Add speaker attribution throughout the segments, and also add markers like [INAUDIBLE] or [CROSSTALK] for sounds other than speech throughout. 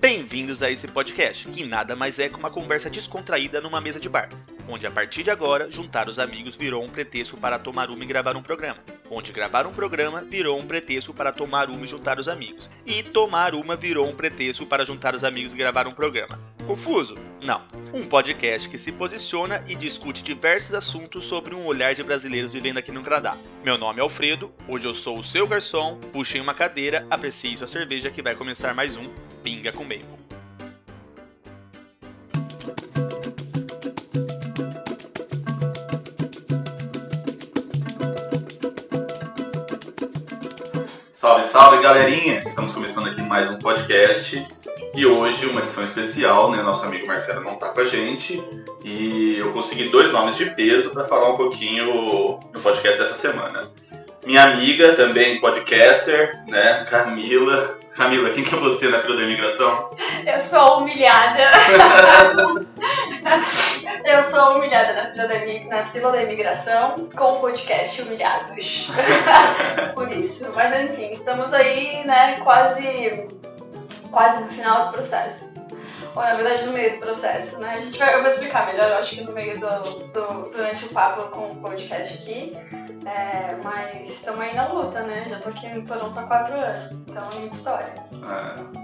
Speaker 1: Bem-vindos a esse podcast, que nada mais é que uma conversa descontraída numa mesa de bar, onde a partir de agora juntar os amigos virou um pretexto para tomar uma e gravar um programa, onde gravar um programa virou um pretexto para tomar uma e juntar os amigos, e tomar uma virou um pretexto para juntar os amigos e gravar um programa. Confuso? Não. Um podcast que se posiciona e discute diversos assuntos sobre um olhar de brasileiros vivendo aqui no Canadá. Meu nome é Alfredo, hoje eu sou o seu garçom, puxem uma cadeira, aprecie sua cerveja que vai começar mais um Pinga com Maple. Salve, salve galerinha! Estamos começando aqui mais um podcast e hoje uma edição especial, né? Nosso amigo Marcelo não está com a gente e eu consegui dois nomes de peso para falar um pouquinho no podcast dessa semana. Minha amiga, também podcaster, né? Camila. Camila, quem que é você na fila da imigração?
Speaker 2: Eu sou humilhada. [LAUGHS] eu sou humilhada na fila, da, na fila da imigração com o podcast Humilhados. [LAUGHS] Por isso. Mas enfim, estamos aí, né, quase, quase no final do processo. Ou na verdade no meio do processo, né? A gente vai, eu vou explicar melhor, eu acho que no meio do, do durante o papo com o podcast aqui. É, mas estamos aí na luta, né? Já tô aqui em Toronto há quatro anos, então é muita história.
Speaker 1: É.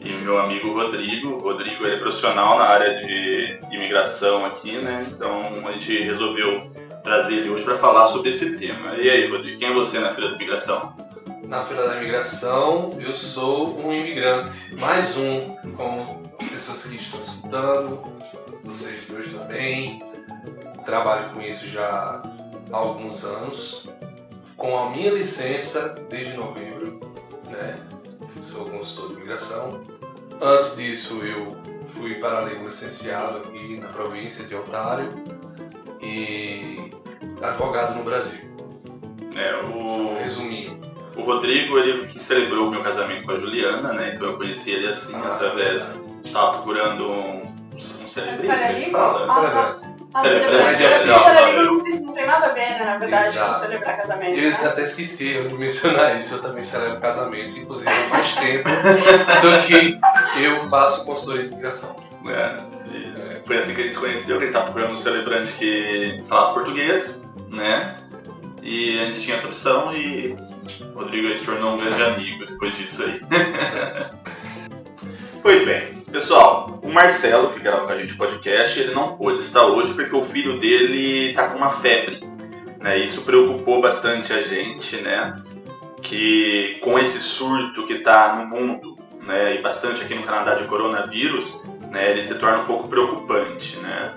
Speaker 1: E meu amigo Rodrigo, Rodrigo ele é profissional na área de imigração aqui, né? Então a gente resolveu trazer ele hoje para falar sobre esse tema. E aí, Rodrigo, quem é você na fila da imigração?
Speaker 3: Na fila da imigração, eu sou um imigrante, mais um, como as pessoas que estão escutando, vocês dois também. Trabalho com isso já há alguns anos, com a minha licença desde novembro, né? Sou consultor de imigração. Antes disso, eu fui paralelo licenciado aqui na província de Ontário e advogado no Brasil.
Speaker 1: É, o...
Speaker 3: Resumindo.
Speaker 1: O Rodrigo, ele que celebrou o meu casamento com a Juliana, né? Então eu conheci ele assim, ah, através... Estava procurando um, um celebrista, que fala?
Speaker 3: Celebrante.
Speaker 2: Ah, celebrante. Celebrante não tem nada a ver, né, na verdade, Exato. com celebrar casamento.
Speaker 3: Eu
Speaker 2: né?
Speaker 3: até esqueci de mencionar [LAUGHS] isso, eu também celebro casamentos, inclusive há mais tempo [LAUGHS] do que eu faço consultoria de imigração.
Speaker 1: É, é. Foi assim que a gente se conheceu, que ele estava procurando um celebrante que falasse português, né? E a gente tinha essa opção e o Rodrigo se tornou um grande amigo depois disso aí. [LAUGHS] pois bem, Pessoal, o Marcelo, que grava com a gente o podcast, ele não pôde estar hoje porque o filho dele está com uma febre. Né? Isso preocupou bastante a gente, né? Que com esse surto que está no mundo, né, e bastante aqui no Canadá de coronavírus, né, ele se torna um pouco preocupante, né?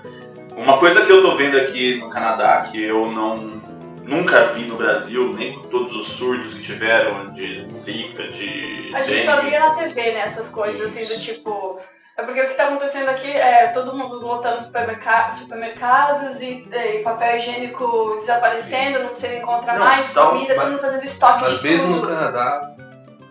Speaker 1: Uma coisa que eu tô vendo aqui no Canadá que eu não nunca vi no Brasil, nem com todos os surtos que tiveram de Zika, de.
Speaker 2: A gente só via na TV, né? Essas coisas assim do tipo. É porque o que está acontecendo aqui é todo mundo lotando supermerca supermercados e, e, papel higiênico desaparecendo, não se encontra não, mais, comida, mas, todo mundo fazendo estoque
Speaker 3: Mas mesmo tudo. no Canadá,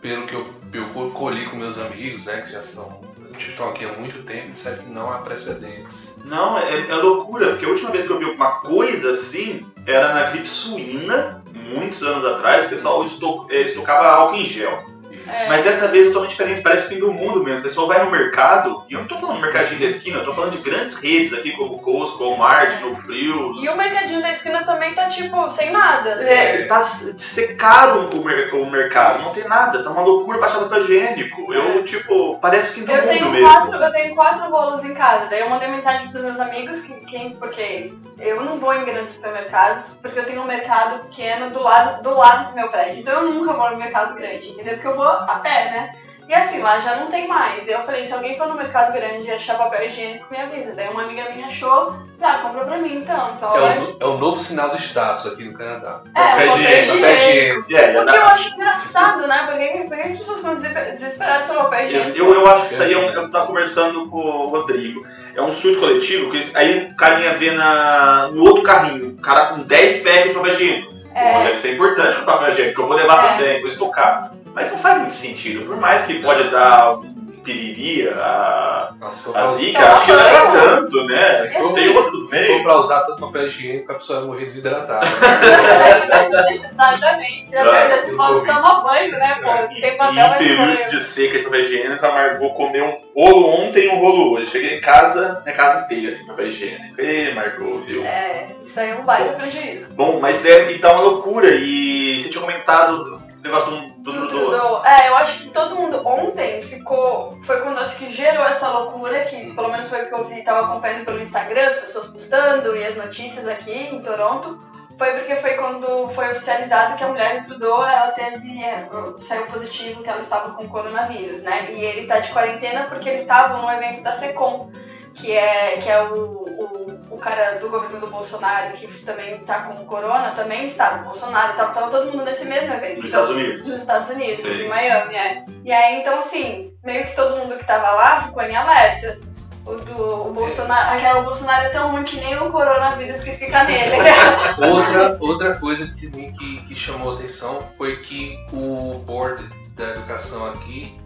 Speaker 3: pelo que eu, eu colhi com meus amigos, né, que já são estão aqui há muito tempo, disseram que não há precedentes.
Speaker 1: Não, é, é, loucura, porque a última vez que eu vi alguma coisa assim era na gripe suína, muitos anos atrás, o pessoal é, estocava álcool em gel. É. Mas dessa vez é totalmente diferente, parece o fim do mundo mesmo. O pessoal vai no mercado, e eu não tô falando mercadinho da esquina, eu tô falando de grandes redes aqui, como Costco, Walmart, No Frio.
Speaker 2: E o mercadinho da esquina também tá tipo, sem nada. Assim.
Speaker 1: É, tá secado o, mer o mercado, não tem nada, tá uma loucura baixada pra higiênico. Eu, é. tipo, parece que do
Speaker 2: eu
Speaker 1: mundo
Speaker 2: tenho
Speaker 1: mesmo.
Speaker 2: Quatro, eu tenho quatro bolos em casa, daí eu mandei mensagem pros meus amigos, que, que, porque eu não vou em grandes supermercados, porque eu tenho um mercado pequeno do lado do, lado do meu prédio. Então eu nunca vou no mercado grande, entendeu? Porque eu vou a pé, né? E assim, lá já não tem mais. Eu falei, se alguém for no mercado grande e achar papel higiênico, me avisa. Daí uma amiga minha achou, ah, compra pra mim então. então
Speaker 3: é, o, é o novo sinal do status aqui no Canadá.
Speaker 2: É, papel higiênico. Papel higiênico. É, o que eu acho engraçado, né? Porque, porque as pessoas ficam desesperadas pelo papel higiênico.
Speaker 1: Eu, eu acho que isso aí é um, eu tava conversando com o Rodrigo. É um surto coletivo, que aí o carinha vê na, no outro carrinho, o cara com 10 packs de papel higiênico. É. deve ser importante o papel higiênico, que eu vou levar é. também, vou estocar. Mas não faz muito sentido, por mais que pode dar piriri, a,
Speaker 3: se for
Speaker 1: a
Speaker 2: Tá
Speaker 1: acho que não é pra
Speaker 2: bom.
Speaker 1: tanto, né?
Speaker 3: Se
Speaker 2: for-
Speaker 1: Tem outros
Speaker 3: se for
Speaker 1: meios.
Speaker 3: pra usar tanto papel higiênico, a pessoa vai morrer desidratada. [LAUGHS]
Speaker 2: Exatamente. Já
Speaker 1: Ah,
Speaker 3: do
Speaker 2: modo
Speaker 3: Covid.
Speaker 2: tomar banho, né? Pô,
Speaker 3: É.
Speaker 2: tem
Speaker 1: E
Speaker 2: papel,
Speaker 1: em
Speaker 2: mas
Speaker 1: período
Speaker 2: banho.
Speaker 1: de seca de papel higiênico, a Margot comeu um rolo ontem e um rolo hoje. Cheguei em casa, minha casa inteira, assim, papel higiênico. Ê, Margot, viu?
Speaker 2: É, isso aí é um baita prejuízo.
Speaker 1: Bom, mas é, e tá uma loucura. E você tinha comentado negócio do, do,
Speaker 2: Do Trudeau. É, eu acho que todo mundo ontem ficou. Foi quando acho que gerou essa loucura, que pelo menos foi o que eu vi, tava acompanhando pelo Instagram, as pessoas postando e as notícias aqui em Toronto. Foi porque foi quando foi oficializado que a mulher do Trudeau ela teve. é, saiu positivo que ela estava com coronavírus, né? E ele tá de quarentena porque eles estavam no evento da SECOM, que é, que é o, o, o cara do governo do Bolsonaro, que também tá com corona, também estava. O Bolsonaro tava, tava todo mundo nesse mesmo evento.
Speaker 1: dos
Speaker 2: Então,
Speaker 1: Estados Unidos.
Speaker 2: dos Estados Unidos,
Speaker 1: Sei.
Speaker 2: de Miami, é. E aí, então, assim, meio que todo mundo que tava lá ficou em alerta. O do o Bolsonaro, aquela o Bolsonaro é tão ruim que nem o coronavírus quis ficar nele. [LAUGHS]
Speaker 3: outra, outra coisa que, também que, que chamou atenção foi que o board da educação aqui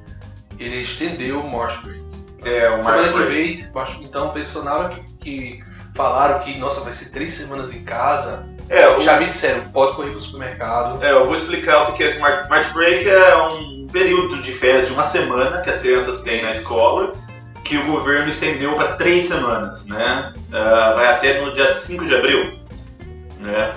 Speaker 3: ele estendeu o Break.
Speaker 1: É, o
Speaker 3: Semana que vem, então pessoal, na hora que, que falaram que nossa vai ser três semanas em casa,
Speaker 1: É, o,
Speaker 3: já me disseram pode correr pro supermercado.
Speaker 1: é, eu vou explicar o que é esse March, March Break. É um período de férias de uma semana que as crianças têm na escola, que o governo estendeu para três semanas, né? Ah, vai até no dia 5 de abril, né?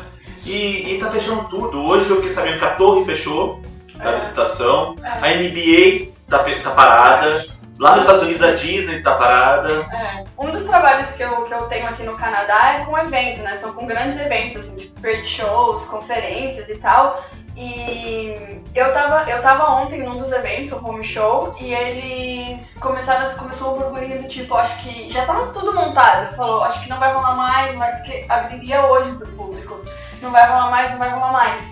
Speaker 1: E, e tá fechando tudo. Hoje eu fiquei sabendo que a torre fechou da
Speaker 2: É.
Speaker 1: visitação,
Speaker 2: É.
Speaker 1: a NBA tá, tá parada, lá nos Estados Unidos a Disney tá parada.
Speaker 2: É. Um dos trabalhos que eu, que eu tenho aqui no Canadá é com evento, né? São com grandes eventos, assim, tipo trade shows, conferências e tal. E eu tava, eu tava ontem num dos eventos, o home show, e eles começaram, começou um burburinho do tipo, acho que já tava tudo montado. Falou, acho que não vai rolar mais, vai, porque abriria hoje pro público. Não vai rolar mais, não vai rolar mais.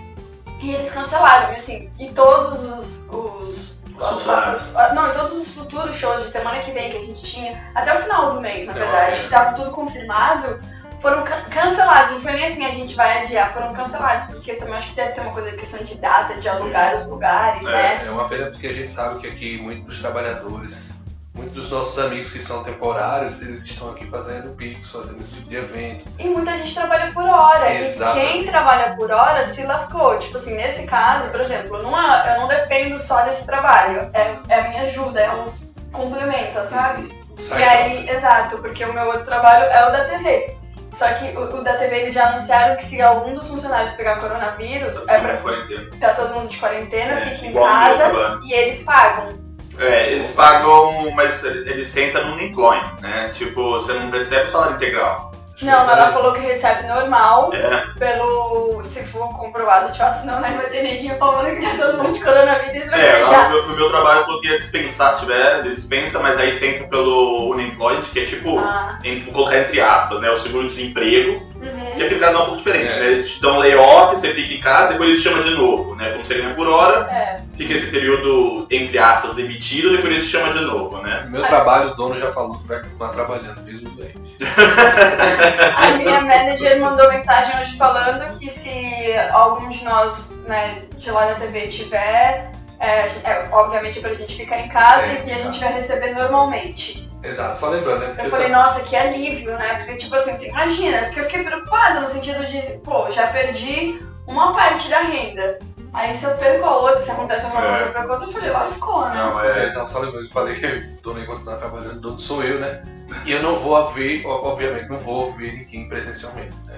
Speaker 2: E eles cancelaram, assim, e todos os. os
Speaker 1: Os
Speaker 2: ah, Não, e todos os futuros shows de semana que vem que a gente tinha, até o final do mês, na
Speaker 3: Até o
Speaker 2: verdade,
Speaker 3: fim.
Speaker 2: que tava tudo confirmado, foram can- cancelados. Não foi nem assim, a gente vai adiar, foram cancelados, porque também acho que deve ter uma coisa de questão de data, de alugar os lugares,
Speaker 1: É.
Speaker 2: né?
Speaker 3: É uma pena porque a gente sabe que aqui muitos trabalhadores, muitos dos nossos amigos que são temporários, eles estão aqui fazendo picos, fazendo esse tipo de evento.
Speaker 2: E muita gente trabalha por hora.
Speaker 3: Exatamente.
Speaker 2: E quem trabalha por hora se lascou. Tipo assim, nesse caso, por exemplo, não é- eu não dependo só desse trabalho. É, é a minha ajuda, é um complemento, sabe?
Speaker 3: Sai
Speaker 2: E aí, exato, porque o meu outro trabalho é o da TV. Só que o, o da TV eles já anunciaram que se algum dos funcionários pegar coronavírus, é pra
Speaker 1: quarentena.
Speaker 2: tá todo mundo de quarentena,
Speaker 1: É,
Speaker 2: fica em casa e eles pagam.
Speaker 1: É, eles pagam, mas eles sentam no unemployment, né? Tipo, você não recebe o salário integral.
Speaker 2: Não, ela
Speaker 3: Recebe-
Speaker 2: falou que recebe normal
Speaker 1: É,
Speaker 2: pelo. Se for comprovado, tchau, senão né, vai ter ninguém falando que tá todo mundo de coronavírus e vai
Speaker 1: é
Speaker 2: fechar.
Speaker 1: no meu, no meu trabalho falou que ia dispensar se tiver, eles dispensam, mas aí senta pelo unemployment, que é tipo,
Speaker 2: Ah,
Speaker 1: entre- vou colocar entre aspas, né? O seguro-desemprego,
Speaker 2: uhum.
Speaker 1: que aqui no Canadá é um pouco diferente,
Speaker 3: É.
Speaker 1: né? Eles te dão layoff, você fica em casa, depois eles te chamam de novo, né? Como você ganha por hora,
Speaker 2: É.
Speaker 1: fica esse período, entre aspas, demitido, depois eles te chamam de novo, né?
Speaker 3: No meu trabalho, o dono já falou que vai continuar trabalhando, mesmo doente. [LAUGHS]
Speaker 2: A minha manager mandou mensagem hoje falando que se algum de nós, né, de lá da TV tiver, é, é, obviamente pra gente ficar em casa
Speaker 3: É,
Speaker 2: e a gente vai receber normalmente.
Speaker 3: Exato, só lembrando, né?
Speaker 2: Eu falei, nossa, que alívio, né? Porque, tipo assim, você imagina, porque eu fiquei preocupada no sentido de, pô, já perdi uma parte da renda. Aí se eu perco a outra, se acontece alguma
Speaker 1: É.
Speaker 2: coisa pra outra, eu falei, lascou, né?
Speaker 1: Não,
Speaker 3: Mas
Speaker 1: é.
Speaker 3: não, só lembrando que eu falei [LAUGHS] que o dono ia continuar trabalhando, dono sou eu, né? E eu não vou ver, obviamente, não vou ver ninguém presencialmente, né?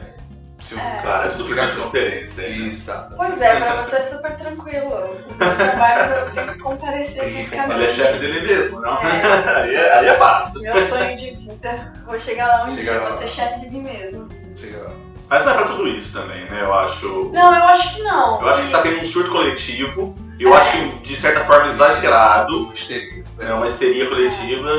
Speaker 3: Se eu,
Speaker 2: É.
Speaker 1: Claro, é tudo por conferência. hein?
Speaker 3: Exato.
Speaker 2: Pois é, pra você é super tranquilo. Os meus trabalhos eu tenho que comparecer fisicamente.
Speaker 1: Ele é chefe dele mesmo, não?
Speaker 2: É. [LAUGHS]
Speaker 1: aí, é, aí é fácil.
Speaker 2: Meu sonho de vida. Vou chegar lá um
Speaker 3: Chega
Speaker 2: dia,
Speaker 3: lá.
Speaker 2: vou ser chefe de mim mesmo.
Speaker 3: Chega lá.
Speaker 1: Mas não é pra tudo isso também, né? Eu acho.
Speaker 2: Não, eu acho que não.
Speaker 1: Eu acho que tá tendo um surto coletivo. Eu acho que, de certa forma, exagerado.
Speaker 3: Histeria.
Speaker 1: É uma histeria coletiva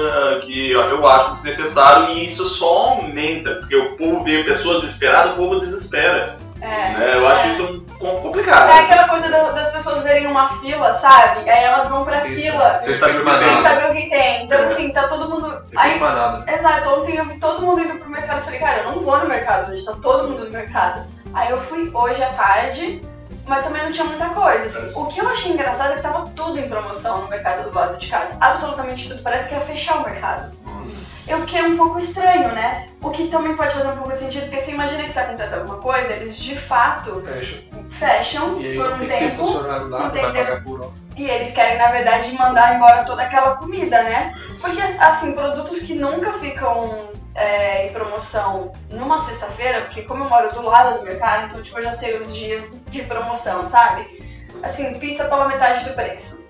Speaker 1: que eu acho desnecessário e isso só aumenta, porque o povo vê pessoas desesperadas, o povo desespera.
Speaker 2: É,
Speaker 1: né? Eu acho
Speaker 2: é.
Speaker 1: isso um- complicado.
Speaker 2: É aquela coisa da- das pessoas verem uma fila, sabe? Aí elas vão pra
Speaker 3: Eita.
Speaker 2: fila
Speaker 1: Você sabe que
Speaker 3: Sem
Speaker 2: saber o que tem. Então,
Speaker 1: É.
Speaker 2: assim, tá todo mundo. Aí, exato, ontem eu vi todo mundo indo pro mercado. Eu falei, cara, eu não vou no mercado hoje, tá todo mundo no mercado. Aí eu fui hoje à tarde mas também não tinha muita coisa. assim. O que eu achei engraçado é que tava tudo em promoção no mercado do lado de casa. Absolutamente tudo. Parece que ia fechar o mercado. Eu fiquei um pouco estranho, né? O que também pode fazer um pouco de sentido, porque você imagina que se acontece alguma coisa, eles de fato
Speaker 3: Fecha.
Speaker 2: fecham
Speaker 3: E aí
Speaker 2: por
Speaker 3: não
Speaker 2: um
Speaker 3: tem que ter
Speaker 2: tempo não tem
Speaker 3: vai
Speaker 2: e eles querem, na verdade, mandar embora toda aquela comida, né? Porque, assim, produtos que nunca ficam é, em promoção numa sexta-feira, porque como eu moro do lado do mercado, então, tipo, eu já sei os dias de promoção, sabe? Assim, pizza pela metade do preço.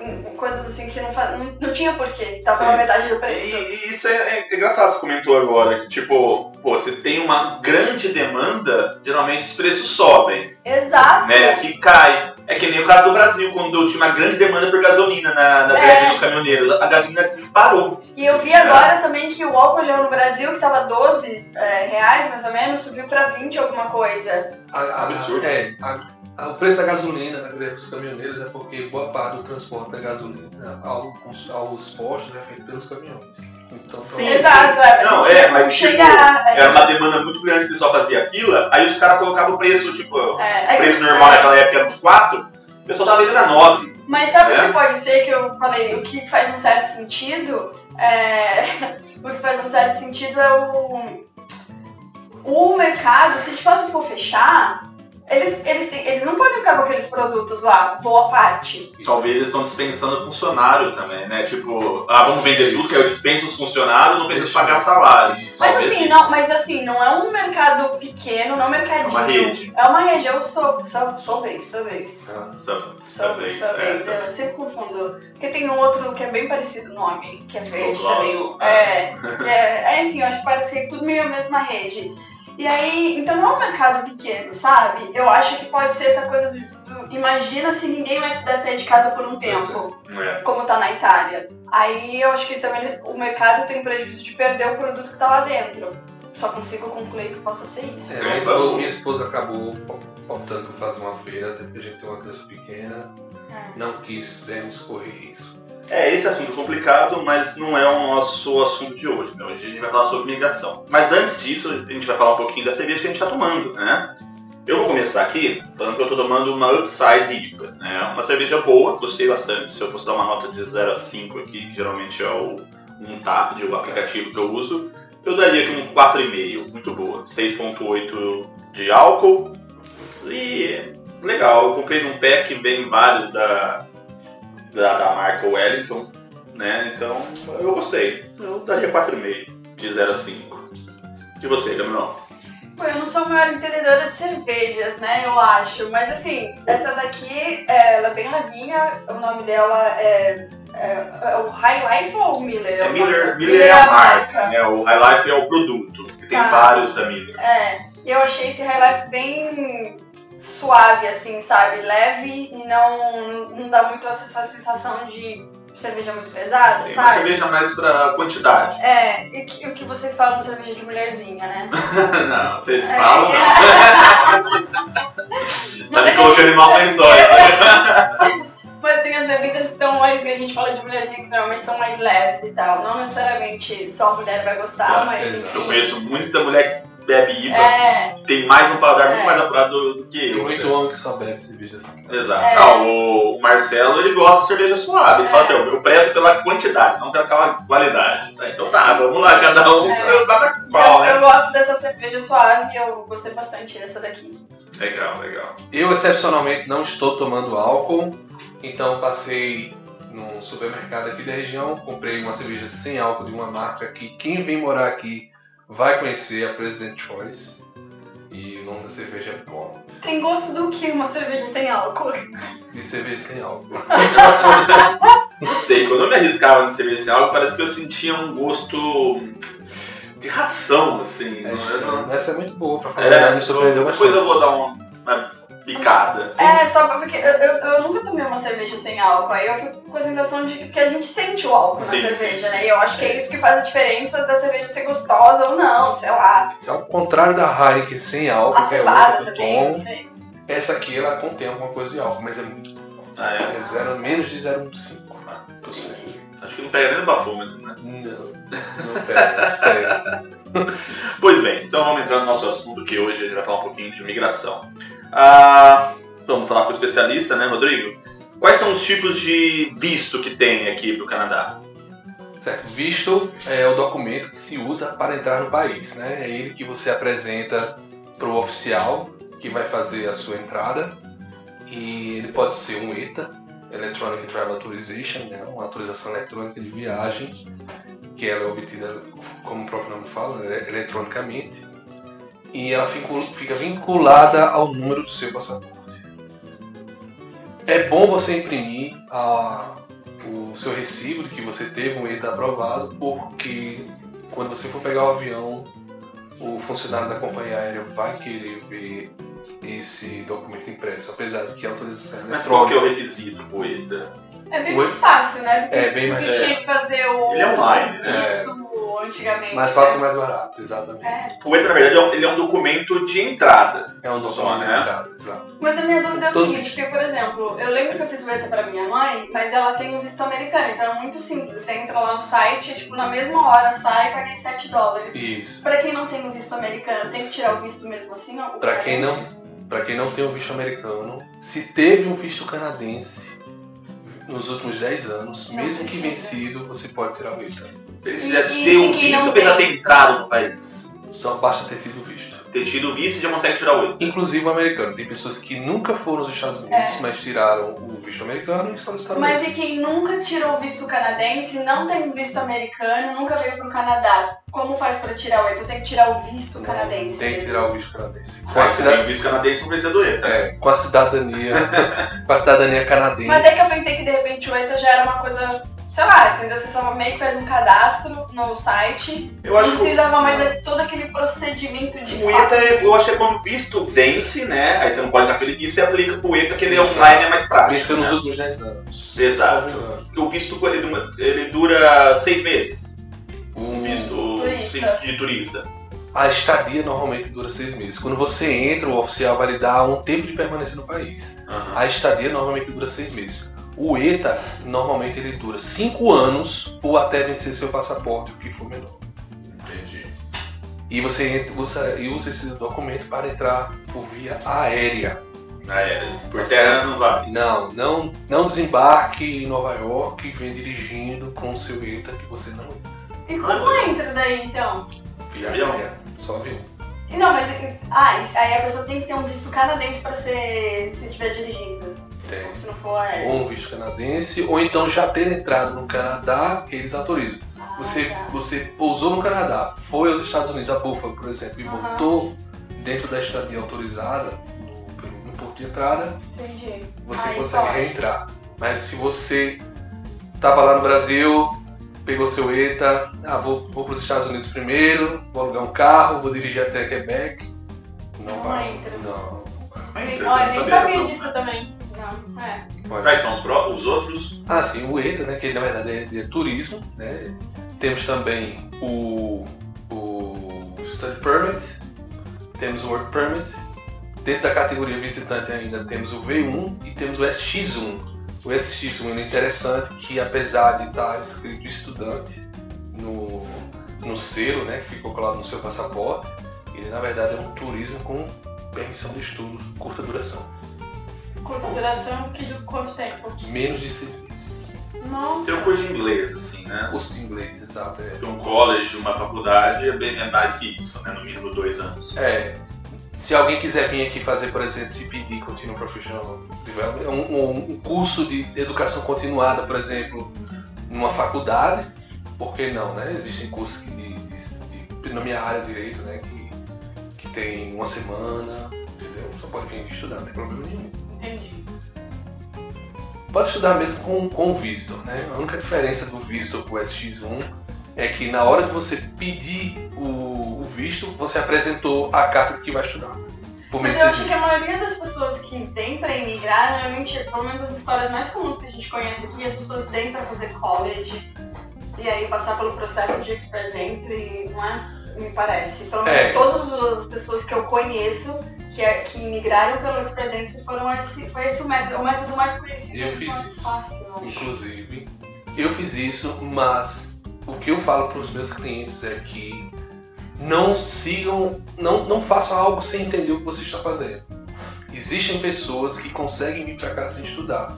Speaker 2: Hum, Coisas assim que não, fa- não, não tinha porquê, tá pela metade do preço.
Speaker 1: E, e isso é, é engraçado, você comentou agora, que tipo, pô, você tem uma grande demanda, geralmente os preços sobem,
Speaker 2: Exato.
Speaker 1: né? Aqui cai. É que nem o caso do Brasil, quando tinha uma grande demanda por gasolina na, na
Speaker 2: É.
Speaker 1: greve dos caminhoneiros. A gasolina disparou.
Speaker 2: E eu vi agora também que o álcool gel no Brasil, que tava 12 é, reais mais ou menos, subiu pra 20 alguma coisa.
Speaker 3: A- a-
Speaker 1: Absurdo.
Speaker 3: É, a- o preço da gasolina na greve dos caminhoneiros é porque boa parte do transporte da gasolina aos, aos postos é feito pelos caminhões. Então,
Speaker 1: Sim,
Speaker 2: Exato, é.
Speaker 1: Não, é, mas, tipo,
Speaker 2: chegar. é,
Speaker 1: Era uma demanda muito grande, o pessoal fazia fila, aí os caras colocavam o preço, tipo, o
Speaker 2: é, é que-
Speaker 1: preço normal naquela época era uns 4, o pessoal tava vendendo a 9.
Speaker 2: Mas sabe o
Speaker 1: É?
Speaker 2: que pode ser que eu falei? O que faz um certo sentido é. [LAUGHS] o que faz um certo sentido é o. O mercado, se de fato for fechar, eles, eles, têm- eles não podem ficar com aqueles produtos lá, boa parte.
Speaker 1: Talvez eles estão dispensando funcionário também, né? Tipo, ah, vamos vender tudo, que eu dispenso os funcionários, não preciso pagar salário.
Speaker 2: Mas
Speaker 1: Talvez
Speaker 2: assim,
Speaker 1: isso.
Speaker 2: não, mas assim, não é um mercado pequeno, não é um mercadinho.
Speaker 1: É uma rede.
Speaker 2: É uma rede, eu sou, sou, sou vez, sou vez.
Speaker 3: Ah,
Speaker 1: Sub-
Speaker 2: Sou,
Speaker 1: é,
Speaker 2: vez,
Speaker 1: Subways.
Speaker 2: eu sempre confundo. Porque tem um outro que é bem parecido o nome, que é verde também. o-
Speaker 1: é.
Speaker 2: É, é, é, enfim, eu acho que parece ser tudo meio a mesma rede. E aí, então não é um mercado pequeno, sabe? Eu acho que pode ser essa coisa do, do- imagina se ninguém mais pudesse sair de casa por um tempo,
Speaker 1: É.
Speaker 2: como tá na Itália. Aí eu acho que também o mercado tem o prejuízo de perder o produto que tá lá dentro. Só consigo concluir que possa ser isso.
Speaker 3: É, minha, esposa, minha esposa acabou optando por fazer uma feira, até porque a gente tem uma criança pequena.
Speaker 2: É.
Speaker 3: Não quisemos correr isso.
Speaker 1: É, esse assunto complicado, mas não é o nosso assunto de hoje. Né? Hoje a gente vai falar sobre migração. Mas antes disso, a gente vai falar um pouquinho da cerveja que a gente está tomando, né? Eu vou começar aqui falando que eu estou tomando uma Upside IPA, né? Uma cerveja boa, gostei bastante. Se eu fosse dar uma nota de 0 a 5 aqui, que geralmente é o Untap, o aplicativo que eu uso, eu daria aqui um 4,5, muito boa. 6,8 de álcool e legal. Eu comprei num pack, vem vários da, da, da marca Wellington, né? Então eu gostei. Eu daria 4,5 de 0 a 5. De você, Gabriel?
Speaker 2: Pô, eu não sou a maior entendedora de cervejas, né? Eu acho. Mas assim, essa daqui, é, ela é bem levinha. O nome dela é, é, é o High Life ou o Miller?
Speaker 1: É Miller? Miller é a marca, né? O High Life é o produto, que tem
Speaker 2: Tá.
Speaker 1: vários da Miller.
Speaker 2: É, e eu achei esse High Life bem suave, assim, sabe? Leve e não, não dá muito essa sensação de cerveja muito pesada,
Speaker 1: Sim, uma
Speaker 2: sabe?
Speaker 1: cerveja mais pra quantidade.
Speaker 2: É, e que- o que vocês falam de cerveja de mulherzinha, né? [LAUGHS]
Speaker 1: não, vocês
Speaker 2: É,
Speaker 1: falam,
Speaker 2: é.
Speaker 1: não. [LAUGHS] tá me colocando em maus lençóis. né? [LAUGHS]
Speaker 2: Mas tem as bebidas que são mais, que a gente fala de mulherzinha, que normalmente são mais leves e tal. Não necessariamente só a mulher vai gostar,
Speaker 1: É,
Speaker 2: mas.
Speaker 1: Eu
Speaker 2: enfim.
Speaker 1: conheço muita mulher que bebe IPA,
Speaker 2: É,
Speaker 1: tem mais um paladar muito
Speaker 2: É.
Speaker 1: mais apurado do, do que
Speaker 3: Tem
Speaker 1: eu.
Speaker 3: muito homem que só bebe cerveja assim.
Speaker 1: Exato.
Speaker 2: É.
Speaker 1: Não, o, o Marcelo, ele gosta de cerveja suave. Ele fala assim, eu, eu prezo pela quantidade, não pela qualidade. Tá, então tá, vamos lá, cada um
Speaker 2: É.
Speaker 1: seu cada qual,
Speaker 2: eu, eu
Speaker 1: né?
Speaker 2: gosto dessa cerveja suave e eu gostei bastante dessa daqui.
Speaker 1: Legal, legal.
Speaker 3: Eu, excepcionalmente, não estou tomando álcool, então passei num supermercado aqui da região, comprei uma cerveja sem álcool de uma marca que quem vem morar aqui vai conhecer, a President Choice. E o nome da cerveja é Blonde.
Speaker 2: Tem gosto do que uma cerveja sem álcool?
Speaker 3: De cerveja sem álcool. [LAUGHS]
Speaker 1: Não sei, quando eu me arriscava em cerveja sem álcool, parece que eu sentia um gosto de ração, assim.
Speaker 3: É
Speaker 1: não- eu não-.
Speaker 3: Essa é muito boa pra falar,
Speaker 1: É,
Speaker 3: verdade, me surpreendeu
Speaker 1: depois
Speaker 3: bastante.
Speaker 1: eu vou dar uma, uma picada.
Speaker 2: É, só porque eu, eu, eu nunca tomei uma cerveja sem álcool, aí eu fico com a sensação de que a gente sente o álcool
Speaker 1: Sim,
Speaker 2: na
Speaker 1: sim,
Speaker 2: cerveja,
Speaker 1: sim.
Speaker 2: né? E eu acho que é isso que faz a diferença da cerveja ser gostosa ou não, sei lá.
Speaker 3: Se ao contrário da Heineken sem álcool, que é eu
Speaker 2: também, sei.
Speaker 3: essa aqui ela contém alguma coisa de álcool, mas é muito
Speaker 1: Ah, é.
Speaker 3: É zero, menos de 0,5%.
Speaker 1: Acho que não pega nem no bafômetro, né?
Speaker 3: Não, não pega, [LAUGHS] sério.
Speaker 1: Pois bem, então vamos entrar no nosso assunto que hoje a gente vai falar um pouquinho de migração. Ah, vamos falar com o especialista, né, Rodrigo? Quais são os tipos de visto que tem aqui para o Canadá?
Speaker 3: Certo. Visto é o documento que se usa para entrar no país, né? É ele que você apresenta para o oficial que vai fazer a sua entrada e ele pode ser um ETA, Electronic Travel Authorization, né? uma autorização eletrônica de viagem, que ela é obtida, como o próprio nome fala, né? eletronicamente, e ela fica vinculada ao número do seu passaporte. É bom você imprimir a, o seu recibo de que você teve um ETA aprovado, porque quando você for pegar o avião, o funcionário da companhia aérea vai querer ver esse documento impresso, apesar de que a autorização
Speaker 1: Mas qual que é o requisito pro ETA?
Speaker 2: É bem mais fácil, né? Do que,
Speaker 3: É bem
Speaker 2: do
Speaker 3: mais
Speaker 2: que tinha que fazer o
Speaker 1: Ele é online,
Speaker 3: né?
Speaker 2: visto antigamente.
Speaker 3: mais fácil e mais barato, exatamente.
Speaker 2: É.
Speaker 1: O ETA, na verdade, é um- ele é um documento de entrada.
Speaker 3: É um
Speaker 1: Só,
Speaker 3: documento
Speaker 1: né?
Speaker 3: limitado, exato.
Speaker 2: Mas a minha dúvida é o
Speaker 3: Todo
Speaker 2: seguinte, porque, por exemplo, eu lembro que eu fiz o ETA pra minha mãe, mas ela tem o visto americano, então é muito simples. Você entra lá no site, tipo, na mesma hora sai, paguei 7 dólares.
Speaker 3: Isso.
Speaker 2: Pra quem não tem o visto americano, tem que tirar o visto mesmo assim? ó, o
Speaker 3: Pra quem não, para quem não tem um visto americano, se teve um visto canadense nos últimos 10 anos,
Speaker 2: Não
Speaker 3: mesmo que
Speaker 2: precisa.
Speaker 3: vencido, você pode tirar o ETA.
Speaker 1: Precisa
Speaker 2: E- e
Speaker 1: ter um visto, precisa
Speaker 2: tem?
Speaker 1: ter entrado no país.
Speaker 3: Só basta ter tido visto.
Speaker 1: Ter tido o visto e já consegue tirar o ETA.
Speaker 3: Inclusive o americano. Tem pessoas que nunca foram aos Estados Unidos,
Speaker 2: É.
Speaker 3: mas tiraram o visto americano e solicitaram o
Speaker 2: Mas
Speaker 3: ETA.
Speaker 2: e quem nunca tirou o visto canadense, não tem visto americano, nunca veio pro Canadá? Como faz pra tirar o ETA? Tem que tirar o visto canadense.
Speaker 3: Tem que tirar o visto canadense. Com a,
Speaker 1: Mas
Speaker 3: cida-
Speaker 1: o visto canadense não precisa do ETA.
Speaker 3: é, com a cidadania. [LAUGHS] com a cidadania canadense.
Speaker 2: Mas é que eu pensei que de repente o ETA já era uma coisa, sei lá, entendeu? Você só meio que faz um cadastro no site.
Speaker 1: Eu acho
Speaker 2: não
Speaker 1: que
Speaker 2: precisava mais de todo aquele procedimento de
Speaker 1: O
Speaker 2: fato.
Speaker 1: ETA, eu acho que é quando o visto vence, né? Aí você não pode dar aquele visto e aplica pro ETA, que ele é
Speaker 3: Exato.
Speaker 1: online, é mais prático.
Speaker 3: Venceu nos
Speaker 1: né?
Speaker 3: últimos 10 anos.
Speaker 1: Exato. Porque o visto ele, dura- ele dura seis meses. O
Speaker 3: O-
Speaker 1: visto
Speaker 2: Turista.
Speaker 1: de turista.
Speaker 3: A estadia normalmente dura seis meses. Quando você entra, o oficial vai lhe dar um tempo de permanência no país.
Speaker 1: Aham.
Speaker 3: A estadia normalmente dura seis meses. O ETA, normalmente ele dura cinco anos ou até vencer seu passaporte, o que for menor.
Speaker 1: Entendi.
Speaker 3: E você entra- usa, e usa esse documento para entrar por via aérea.
Speaker 1: É. Por
Speaker 3: Tá
Speaker 1: terra
Speaker 3: certo.
Speaker 1: não vale.
Speaker 3: Não, não, não desembarque em Nova York e venha dirigindo com o seu ETA que você não entra.
Speaker 2: E como entra daí então?
Speaker 3: Via
Speaker 1: Avião.
Speaker 3: aérea. Só avião.
Speaker 2: Não, mas. Ah, aí a pessoa tem que ter um visto canadense pra ser. se estiver dirigindo.
Speaker 3: Tem.
Speaker 2: Se não for aéreo.
Speaker 3: Ou um visto canadense, ou então já ter entrado no Canadá, que eles autorizam.
Speaker 2: Ah,
Speaker 3: Você,
Speaker 2: tá.
Speaker 3: você pousou no Canadá, foi aos Estados Unidos, a Buffalo, por exemplo, e
Speaker 2: Aham.
Speaker 3: voltou dentro da estadia autorizada, no, no porto de entrada,
Speaker 2: Entendi.
Speaker 3: você
Speaker 2: Aí
Speaker 3: consegue
Speaker 2: pode.
Speaker 3: reentrar. Mas se você estava lá no Brasil, pegou seu ETA, ah, vou, vou para os Estados Unidos primeiro, vou alugar um carro, vou dirigir até Quebec, não,
Speaker 2: Não
Speaker 3: vai.
Speaker 2: entra.
Speaker 3: Não.
Speaker 2: Nem-
Speaker 1: Entra,
Speaker 2: Olha,
Speaker 1: não
Speaker 2: nem
Speaker 1: sabia
Speaker 2: sabia disso também. É.
Speaker 1: Quais são os, os outros?
Speaker 3: Ah, sim, o ETA, né, que na verdade é de turismo, né? Temos também o, o Study Permit, temos o Work Permit. Dentro da categoria visitante ainda temos o V1 e temos o SX1. O SX1 é interessante que apesar de estar escrito estudante no, no selo, né, que ficou colado no seu passaporte, ele na verdade é um turismo com permissão de estudo, curta duração.
Speaker 2: Curta duração, que quanto tempo?
Speaker 3: Menos de seis meses.
Speaker 2: Nossa.
Speaker 1: Tem um curso de inglês, assim, né?
Speaker 3: Curso de inglês, exato. É.
Speaker 1: Um college, uma faculdade, é bem é mais que isso, né? No mínimo dois anos.
Speaker 3: É, se alguém quiser vir aqui fazer, por exemplo, CPD, Continual Professional Development, um, um- um curso de educação continuada, por exemplo, numa faculdade, por que não, né? Existem cursos que de, de- de- na minha área de direito, né, que, que tem uma semana, entendeu? Só pode vir aqui estudar, não tem problema nenhum.
Speaker 2: Entendi.
Speaker 3: Pode estudar mesmo com, com o Visitor, né? A única diferença do Visitor pro SX1 é que na hora de você pedir o, o visto, você apresentou a carta de que vai estudar.
Speaker 2: Mas eu acho que a maioria das pessoas que vêm pra emigrar, normalmente, pelo menos as histórias mais comuns que a gente conhece aqui, as pessoas vêm pra fazer college e aí passar pelo processo de Express Entry, não é? Me parece. Pelo menos
Speaker 3: É.
Speaker 2: todas as pessoas que eu conheço que, é- que imigraram pelo Express Entry foram esse, foi esse o método, o método mais conhecido.
Speaker 3: Eu
Speaker 2: e
Speaker 3: fiz
Speaker 2: mais
Speaker 3: isso.
Speaker 2: fácil, eu.
Speaker 3: Inclusive, eu fiz isso, mas o que eu falo para os meus clientes é que não sigam, não, não façam algo sem entender o que você está fazendo. existem pessoas que conseguem vir para cá sem estudar.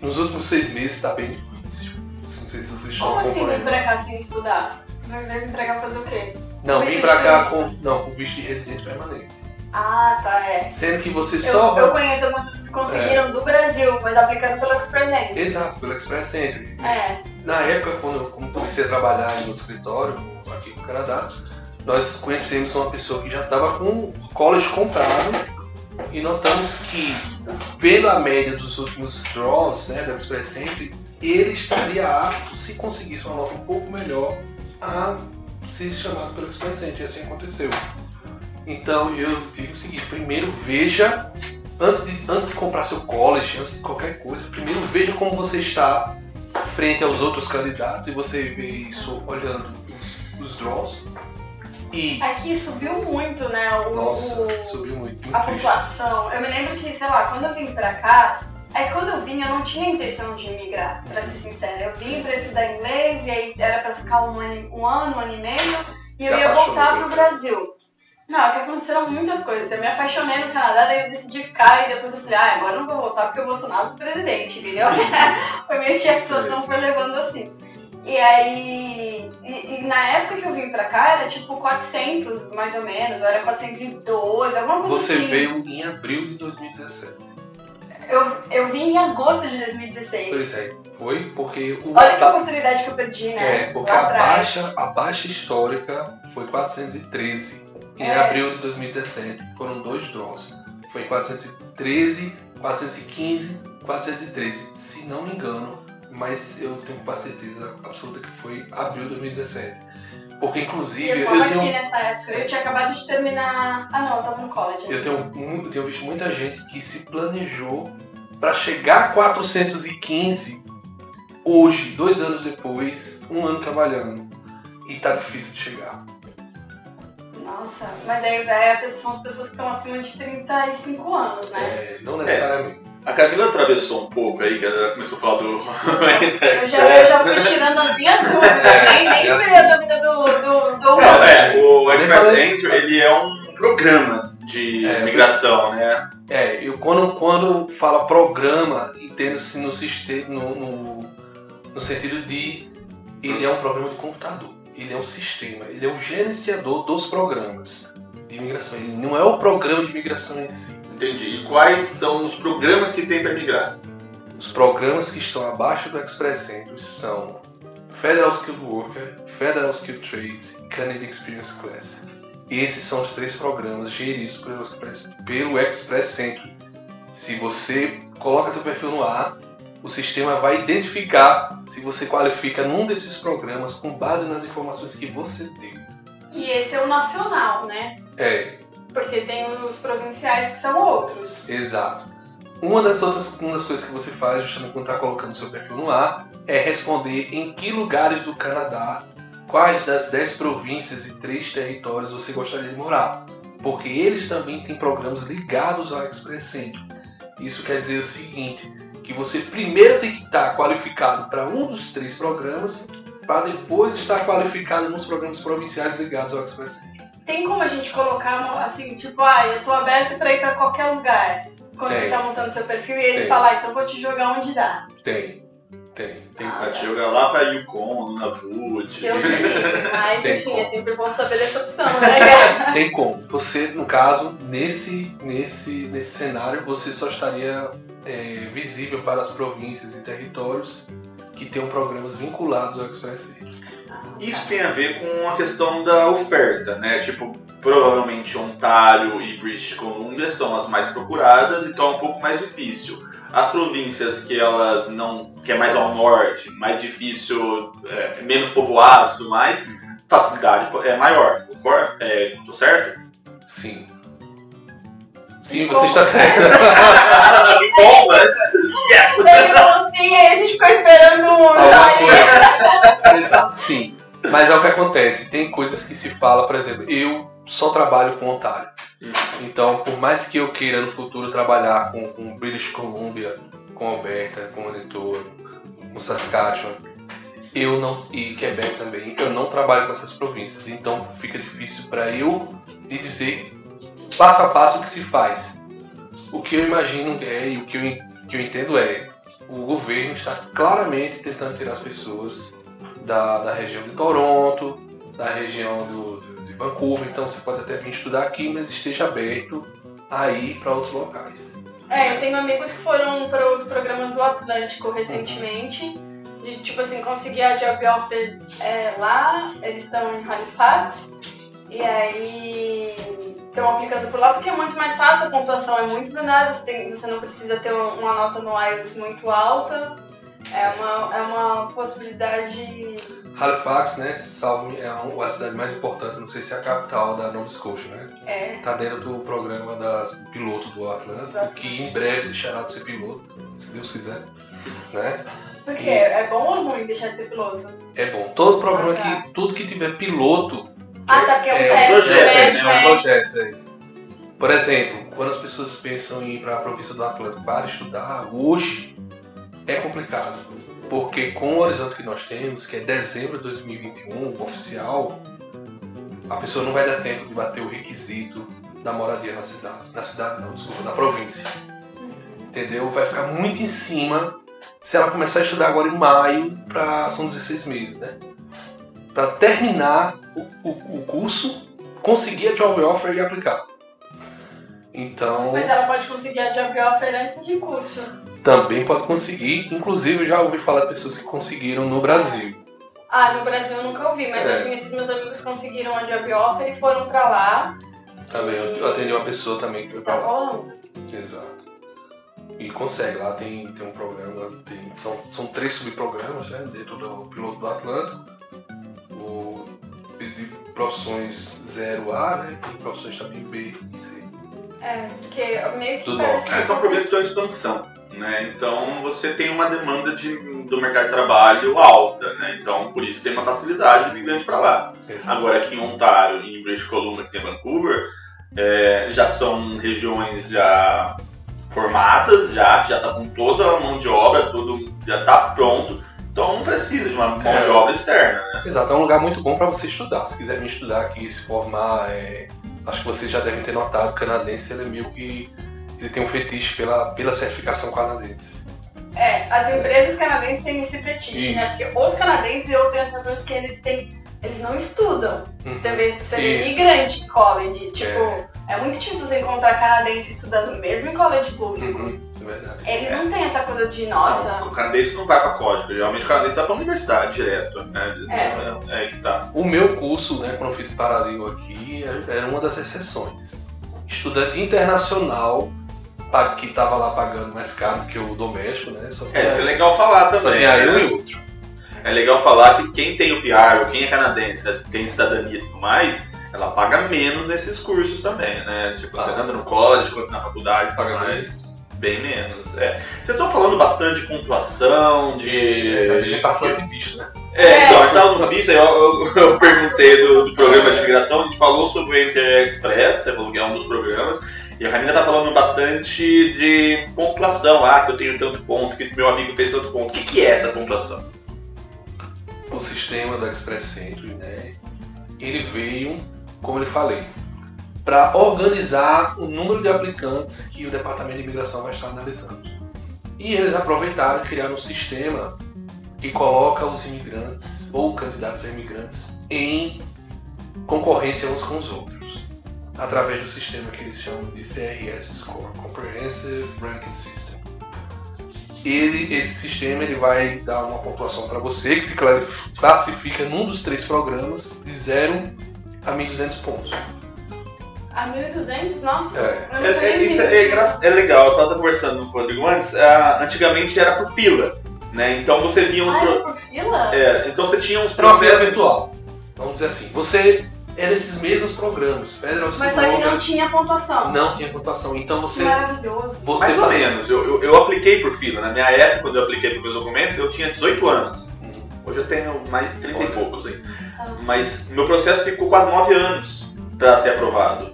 Speaker 3: Nos últimos seis meses está bem difícil. Não sei se vocês estão
Speaker 2: Como assim vir pra cá sem estudar? Vai vir pra cá fazer o quê?
Speaker 3: Não,
Speaker 2: de
Speaker 3: pra cá com, não, com visto de residente permanente.
Speaker 2: Ah, tá, é.
Speaker 3: Sendo que você
Speaker 2: Eu,
Speaker 3: só
Speaker 2: eu conheço algumas pessoas que conseguiram do Brasil, mas aplicando pelo Express Entry.
Speaker 3: Exato, pelo Express Entry.
Speaker 2: É.
Speaker 3: Na época, quando eu comecei a trabalhar em outro escritório, aqui no Canadá, nós conhecemos uma pessoa que já estava com o college comprado e notamos que, vendo a média dos últimos draws né, da Express Entry, ele estaria apto, se conseguisse uma nota um pouco melhor, a ser chamado pelo Express Entry. E assim aconteceu. Então eu digo o seguinte: primeiro veja, antes de, antes de comprar seu college, antes de qualquer coisa, primeiro veja como você está frente aos outros candidatos e você vê isso olhando os, os draws. E,
Speaker 2: Aqui subiu muito, né? O,
Speaker 3: nossa,
Speaker 2: o-
Speaker 3: subiu muito, muito
Speaker 2: a
Speaker 3: triste.
Speaker 2: população. Eu me lembro que, sei lá, quando eu vim pra cá, é que quando eu vim eu não tinha intenção de imigrar, pra ser sincera. Eu vim pra estudar inglês e aí era pra ficar um ano, um ano, um ano e meio, e
Speaker 3: Se
Speaker 2: eu ia voltar pro Brasil. Não, é que aconteceram muitas coisas. Eu me apaixonei no Canadá, daí eu decidi ficar e depois eu falei, ah, agora não vou voltar porque o Bolsonaro é presidente, entendeu? [LAUGHS] foi meio que a situação foi levando assim. E aí, e, e na época que eu vim pra cá era tipo 400 mais ou menos, ou era 402, alguma coisa
Speaker 3: Você
Speaker 2: assim.
Speaker 3: veio em abril de 2017.
Speaker 2: Eu, eu vim em agosto de 2016.
Speaker 3: Pois é, foi porque o
Speaker 2: Olha que oportunidade que eu perdi, né?
Speaker 3: É, porque a baixa, a baixa histórica foi 413 em
Speaker 2: É.
Speaker 3: abril de 2017. Foram dois draws. Foi 413, 415, 413, se não me engano, mas eu tenho quase certeza absoluta que foi abril de 2017. Porque inclusive
Speaker 2: eu tava
Speaker 3: eu
Speaker 2: aqui
Speaker 3: tenho,
Speaker 2: nessa época. Eu tinha acabado de terminar. Ah não, eu tava no college.
Speaker 3: eu tenho, eu tenho visto muita gente que se planejou para chegar a 415 hoje, dois anos depois, um ano trabalhando. E tá difícil de chegar.
Speaker 2: Nossa, mas aí, pessoa- são as pessoas que estão acima de 35 anos, né?
Speaker 3: É, não necessariamente.
Speaker 1: A Camila atravessou um pouco aí, que ela começou a falar do [LAUGHS]
Speaker 2: Eu já, eu já fui tirando as minhas [LAUGHS] dúvidas, nem, nem
Speaker 3: É
Speaker 2: tirei a dúvida do, do, do
Speaker 1: Não, é, o
Speaker 3: Nem
Speaker 1: Express
Speaker 3: falei.
Speaker 1: Entry, ele é um programa de
Speaker 3: É.
Speaker 1: migração, né?
Speaker 3: É, eu quando, quando fala programa, entenda-se no, no, no, no sentido de ele é um programa de computador, ele é um sistema, ele é o gerenciador dos programas de imigração. Ele não é o programa de imigração em si.
Speaker 1: Entendi. E quais são os programas que tem para migrar?
Speaker 3: Os programas que estão abaixo do Express Entry são Federal Skilled Worker, Federal Skilled Trades e Canadian Experience Class. Esses são os três programas geridos pelo Express, pelo Express Entry. Se você coloca teu perfil no ar, o sistema vai identificar se você qualifica num desses programas com base nas informações que você deu.
Speaker 2: E esse é o nacional, né?
Speaker 3: É,
Speaker 2: Porque tem os provinciais que são outros.
Speaker 3: Exato. Uma das outras uma das coisas que você faz justamente quando está colocando seu perfil no ar é responder em que lugares do Canadá, quais das 10 províncias e 3 territórios você gostaria de morar. Porque eles também têm programas ligados ao Express Entry. Isso quer dizer o seguinte, que você primeiro tem que estar qualificado para um dos três programas, para depois estar qualificado nos programas provinciais ligados ao Express Entry.
Speaker 2: Tem como a gente colocar uma- assim, tipo, ah, eu tô aberto pra ir pra qualquer lugar. Quando
Speaker 3: Tem.
Speaker 2: você tá montando seu perfil e ele
Speaker 3: Tem.
Speaker 2: falar, então vou te jogar onde dá.
Speaker 3: Tem, tem, tem.
Speaker 2: Ah,
Speaker 1: Vai te jogar lá pra Yukon, Nunavut.
Speaker 2: Deus [LAUGHS] me livre. Mas
Speaker 3: Tem
Speaker 2: enfim,
Speaker 3: como.
Speaker 2: é sempre bom saber dessa opção, né? [LAUGHS]
Speaker 3: Tem como. Você, no caso, nesse, nesse, nesse cenário, você só estaria é, visível para as províncias e territórios que tenham programas vinculados ao Express.
Speaker 1: Isso tem a ver com a questão da oferta, né? Tipo, provavelmente Ontário e British Columbia são as mais procuradas, então é um pouco mais difícil. As províncias que elas não. que é mais ao norte, mais difícil, é, menos povoado e tudo mais, facilidade é maior. Concor- É, tô certo?
Speaker 3: Sim. Sim, você está certo.
Speaker 1: que bom, né? Yes!
Speaker 2: Ele falou assim, aí a gente ficou esperando um.
Speaker 3: Sim. Mas é o que acontece. Tem coisas que se fala, por exemplo, eu só trabalho com Ontário. Então, por mais que eu queira no futuro trabalhar com, com British Columbia, com Alberta, com Manitoba, com Saskatchewan, eu não e Quebec também, eu não trabalho com essas províncias. Então, fica difícil para eu lhe dizer passo a passo que se faz. O que eu imagino é, e o que eu, que eu entendo é, o governo está claramente tentando tirar as pessoas da, da região de Toronto, da região do, do- de Vancouver, então você pode até vir estudar aqui, mas esteja aberto a ir para outros locais.
Speaker 2: É, eu tenho amigos que foram para os programas do Atlântico recentemente. De, tipo assim, conseguir a job offer é, lá, eles estão em Halifax. E aí estão aplicando por lá porque é muito mais fácil, a pontuação é muito menor, você, tem- você não precisa ter um- uma nota no IELTS muito alta. É uma, é uma possibilidade.
Speaker 3: Halifax, né, salvo é a, cidade mais importante, não sei se é a capital da Nova Scotia, né?
Speaker 2: É,
Speaker 3: Tá dentro do programa da do piloto do Atlântico, que em breve deixará de ser piloto, se Deus quiser, né?
Speaker 2: porque é bom ou ruim deixar de ser piloto?
Speaker 3: É bom. Todo programa
Speaker 2: Ah, tá.
Speaker 3: que tudo que tiver piloto
Speaker 2: Ah, tá, porque é um
Speaker 3: É, um projeto,
Speaker 2: né?
Speaker 3: é,
Speaker 2: de
Speaker 3: um projeto. é. Por exemplo, quando as pessoas pensam em ir para a província do Atlântico para estudar, hoje é complicado. Porque com o horizonte que nós temos, que é dezembro de 2021, oficial, a pessoa não vai dar tempo de bater o requisito da moradia na cidade. Na cidade não, desculpa, na província. Entendeu? Vai ficar muito em cima se ela começar a estudar agora em maio, pra, são 16 meses, né? Para terminar o, o, o curso, conseguir a job offer e aplicar. Então,
Speaker 2: Mas ela pode conseguir a job offer antes de curso.
Speaker 3: também pode conseguir. Inclusive, já ouvi falar de pessoas que conseguiram no Brasil.
Speaker 2: Ah, no Brasil eu nunca ouvi, mas
Speaker 3: É.
Speaker 2: assim, esses meus amigos conseguiram a job offer e foram pra lá.
Speaker 3: Também, eu atendi uma pessoa também que foi
Speaker 2: Tá
Speaker 3: para lá.
Speaker 2: rolando.
Speaker 3: Exato. E consegue, lá tem, tem um programa, tem, são, são três subprogramas né, dentro do piloto do Atlântico. Profissões 0A, né? Tem profissões também B e C.
Speaker 2: É, porque meio que
Speaker 3: Tudo
Speaker 2: parece
Speaker 3: bom.
Speaker 1: É, são províncias de expansão. Né? Então você tem uma demanda de, do mercado de trabalho alta, né? então por isso tem uma facilidade de imigrante para lá.
Speaker 3: Exato.
Speaker 1: Agora aqui em Ontário e em British Columbia, que tem Vancouver, é, já são regiões já formadas, já, que já tá com toda a mão de obra, tudo já tá pronto, então não precisa de uma mão
Speaker 3: É.
Speaker 1: de obra externa. Né?
Speaker 3: Exato, é um lugar muito bom para você estudar. Se quiser vir estudar aqui, se formar, é, acho que vocês já devem ter notado, o canadense ele é meio que. Ele tem um fetiche pela, pela certificação canadense.
Speaker 2: É, as empresas canadenses têm esse fetiche,
Speaker 3: Isso.
Speaker 2: né? Porque os canadenses, eu tenho a sensação de que eles têm. Eles não estudam. Você vê, você vê
Speaker 3: Isso.
Speaker 2: imigrante em college. Tipo, é. muito difícil você encontrar canadense estudando mesmo em college público.
Speaker 3: Uhum, é verdade.
Speaker 2: Eles não têm essa coisa de, nossa.
Speaker 1: Não, o canadense não vai para código, geralmente o canadense vai para universidade direto. Né? É. é aí que tá.
Speaker 3: O meu curso, né, quando eu fiz paralelo aqui, era uma das exceções. Estudante internacional, que estava lá pagando mais caro que o doméstico, né? Só
Speaker 1: É, isso é legal falar
Speaker 3: só
Speaker 1: também.
Speaker 3: tinha
Speaker 1: né?
Speaker 3: eu e outro.
Speaker 1: É legal falar que quem tem o PR ou quem é canadense, né, tem cidadania e tudo mais, ela paga menos nesses cursos também, né? Tipo,
Speaker 3: Ah.
Speaker 1: tanto no college quanto na faculdade,
Speaker 3: Paga
Speaker 1: mais. Bem menos, é. Vocês estão falando bastante de pontuação, de.
Speaker 3: É, a gente tá falando de bicho, né?
Speaker 1: É, então, eu tava no visto, aí eu, eu, eu perguntei do, do programa de imigração, a gente falou sobre o Inter Express, você falou que é um dos programas, e a Ramina tá falando bastante de pontuação, ah, que eu tenho tanto ponto, que meu amigo fez tanto ponto. O que, que é essa pontuação?
Speaker 3: o sistema do Express Century, né, ele veio, como eu falei, para organizar o número de aplicantes que o Departamento de Imigração vai estar analisando. E eles aproveitaram e criaram um sistema que coloca os imigrantes ou candidatos a imigrantes em concorrência uns com os outros, através do sistema que eles chamam de CRS Score, Comprehensive Ranking System ele, esse sistema ele vai dar uma pontuação para você que se classifica num dos três programas de 0 a 1.200 pontos.
Speaker 2: A 1.200? Nossa.
Speaker 3: É.
Speaker 1: É,
Speaker 2: tô
Speaker 1: é,
Speaker 2: nem
Speaker 1: isso é, é legal, eu tava conversando com o Rodrigo antes, ah, antigamente era por fila, né? Então você via uns.
Speaker 2: Ah,
Speaker 1: pro-
Speaker 2: é por fila?
Speaker 1: é, então você tinha uns
Speaker 3: Era
Speaker 1: processos.
Speaker 3: virtual. Vamos dizer assim, você é nesses mesmos programas, Federal School
Speaker 2: Mas só que não tinha pontuação.
Speaker 3: não tinha pontuação. Então você,
Speaker 2: Maravilhoso.
Speaker 3: você
Speaker 1: Mais ou
Speaker 3: faz-
Speaker 1: menos, eu, eu, eu apliquei por fila. Na minha época, quando eu apliquei para meus documentos, eu tinha 18 anos.
Speaker 3: Hum,
Speaker 1: Hoje eu tenho mais de 30 e
Speaker 3: Olha.
Speaker 1: poucos aí.
Speaker 2: Ah.
Speaker 1: Mas meu processo ficou quase 9 anos para ser aprovado.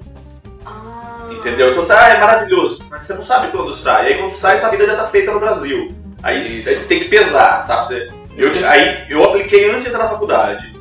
Speaker 1: Entendeu? Então você, ah, é maravilhoso. Mas você não sabe quando sai. E aí quando sai, sua vida já tá feita no Brasil. Aí, aí você tem que pesar, sabe? Você- eu, aí eu apliquei antes de entrar na faculdade.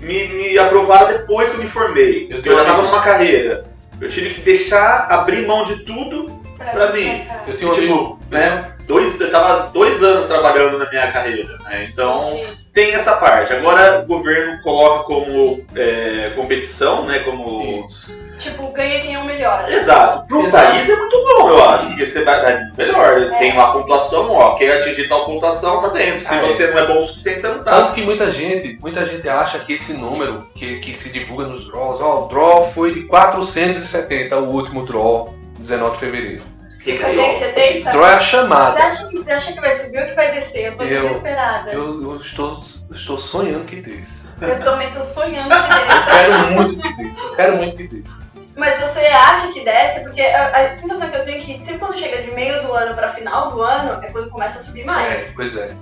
Speaker 1: Me, me aprovaram depois que eu me formei.
Speaker 3: Eu
Speaker 1: Eu, já tava
Speaker 3: amigo-
Speaker 1: numa carreira. Eu tive que deixar, abrir mão de tudo pra vir.
Speaker 2: cá.
Speaker 3: Eu tenho um
Speaker 1: Tipo,
Speaker 3: amigo,
Speaker 1: né? Dois, eu tava dois anos trabalhando na minha carreira, né? Então
Speaker 2: Entendi.
Speaker 1: Tem essa parte. Agora o governo coloca como é, competição, né? Como.
Speaker 3: Isso.
Speaker 2: Tipo, ganha quem é o melhor.
Speaker 1: Exato. Pro
Speaker 3: Exato.
Speaker 1: país é muito bom, eu acho. Porque você vai dar melhor.
Speaker 2: É.
Speaker 1: Tem lá a pontuação, ó. Quem atingir tal pontuação tá dentro. Se
Speaker 3: Ah, é.
Speaker 1: você não é bom o suficiente, você não tá.
Speaker 3: Tanto que muita gente, muita gente acha que esse número que, que se divulga nos draws, ó, o draw foi de 470, o último draw, 19 de fevereiro.
Speaker 2: 70?
Speaker 3: Draw é a
Speaker 2: Você
Speaker 3: chamada.
Speaker 2: acha, que, você acha que vai subir ou que vai descer? Eu tô
Speaker 3: Eu-
Speaker 2: desesperada. Eu,
Speaker 3: Eu, eu estou, estou sonhando que desça.
Speaker 2: também tô sonhando que [LAUGHS]
Speaker 3: Eu
Speaker 2: desça.
Speaker 3: quero muito que desça. Eu quero muito que desça.
Speaker 2: Mas você acha que desce? Porque a, a sensação que eu tenho é que sempre quando chega de meio do ano pra final do ano é quando começa a subir mais.
Speaker 3: É, pois é.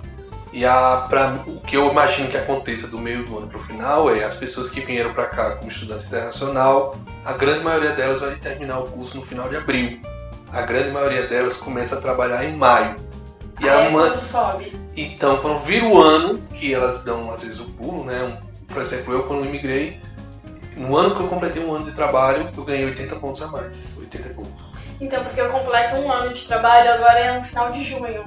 Speaker 3: E a, pra, o que eu imagino que aconteça do meio do ano para o final é as pessoas que vieram para cá como estudante internacional, a grande maioria delas vai terminar o curso no final de abril. A grande maioria delas começa a trabalhar em maio. E
Speaker 2: Aí
Speaker 3: a
Speaker 2: é
Speaker 3: ma-
Speaker 2: quando sobe.
Speaker 3: Então, quando vira o ano, que elas dão às vezes o pulo, né? Por exemplo, eu quando imigrei, no ano que eu completei um ano de trabalho, eu ganhei 80 pontos a mais. 80 e pouco.
Speaker 2: Então, porque eu completo um ano de trabalho agora é no final de junho.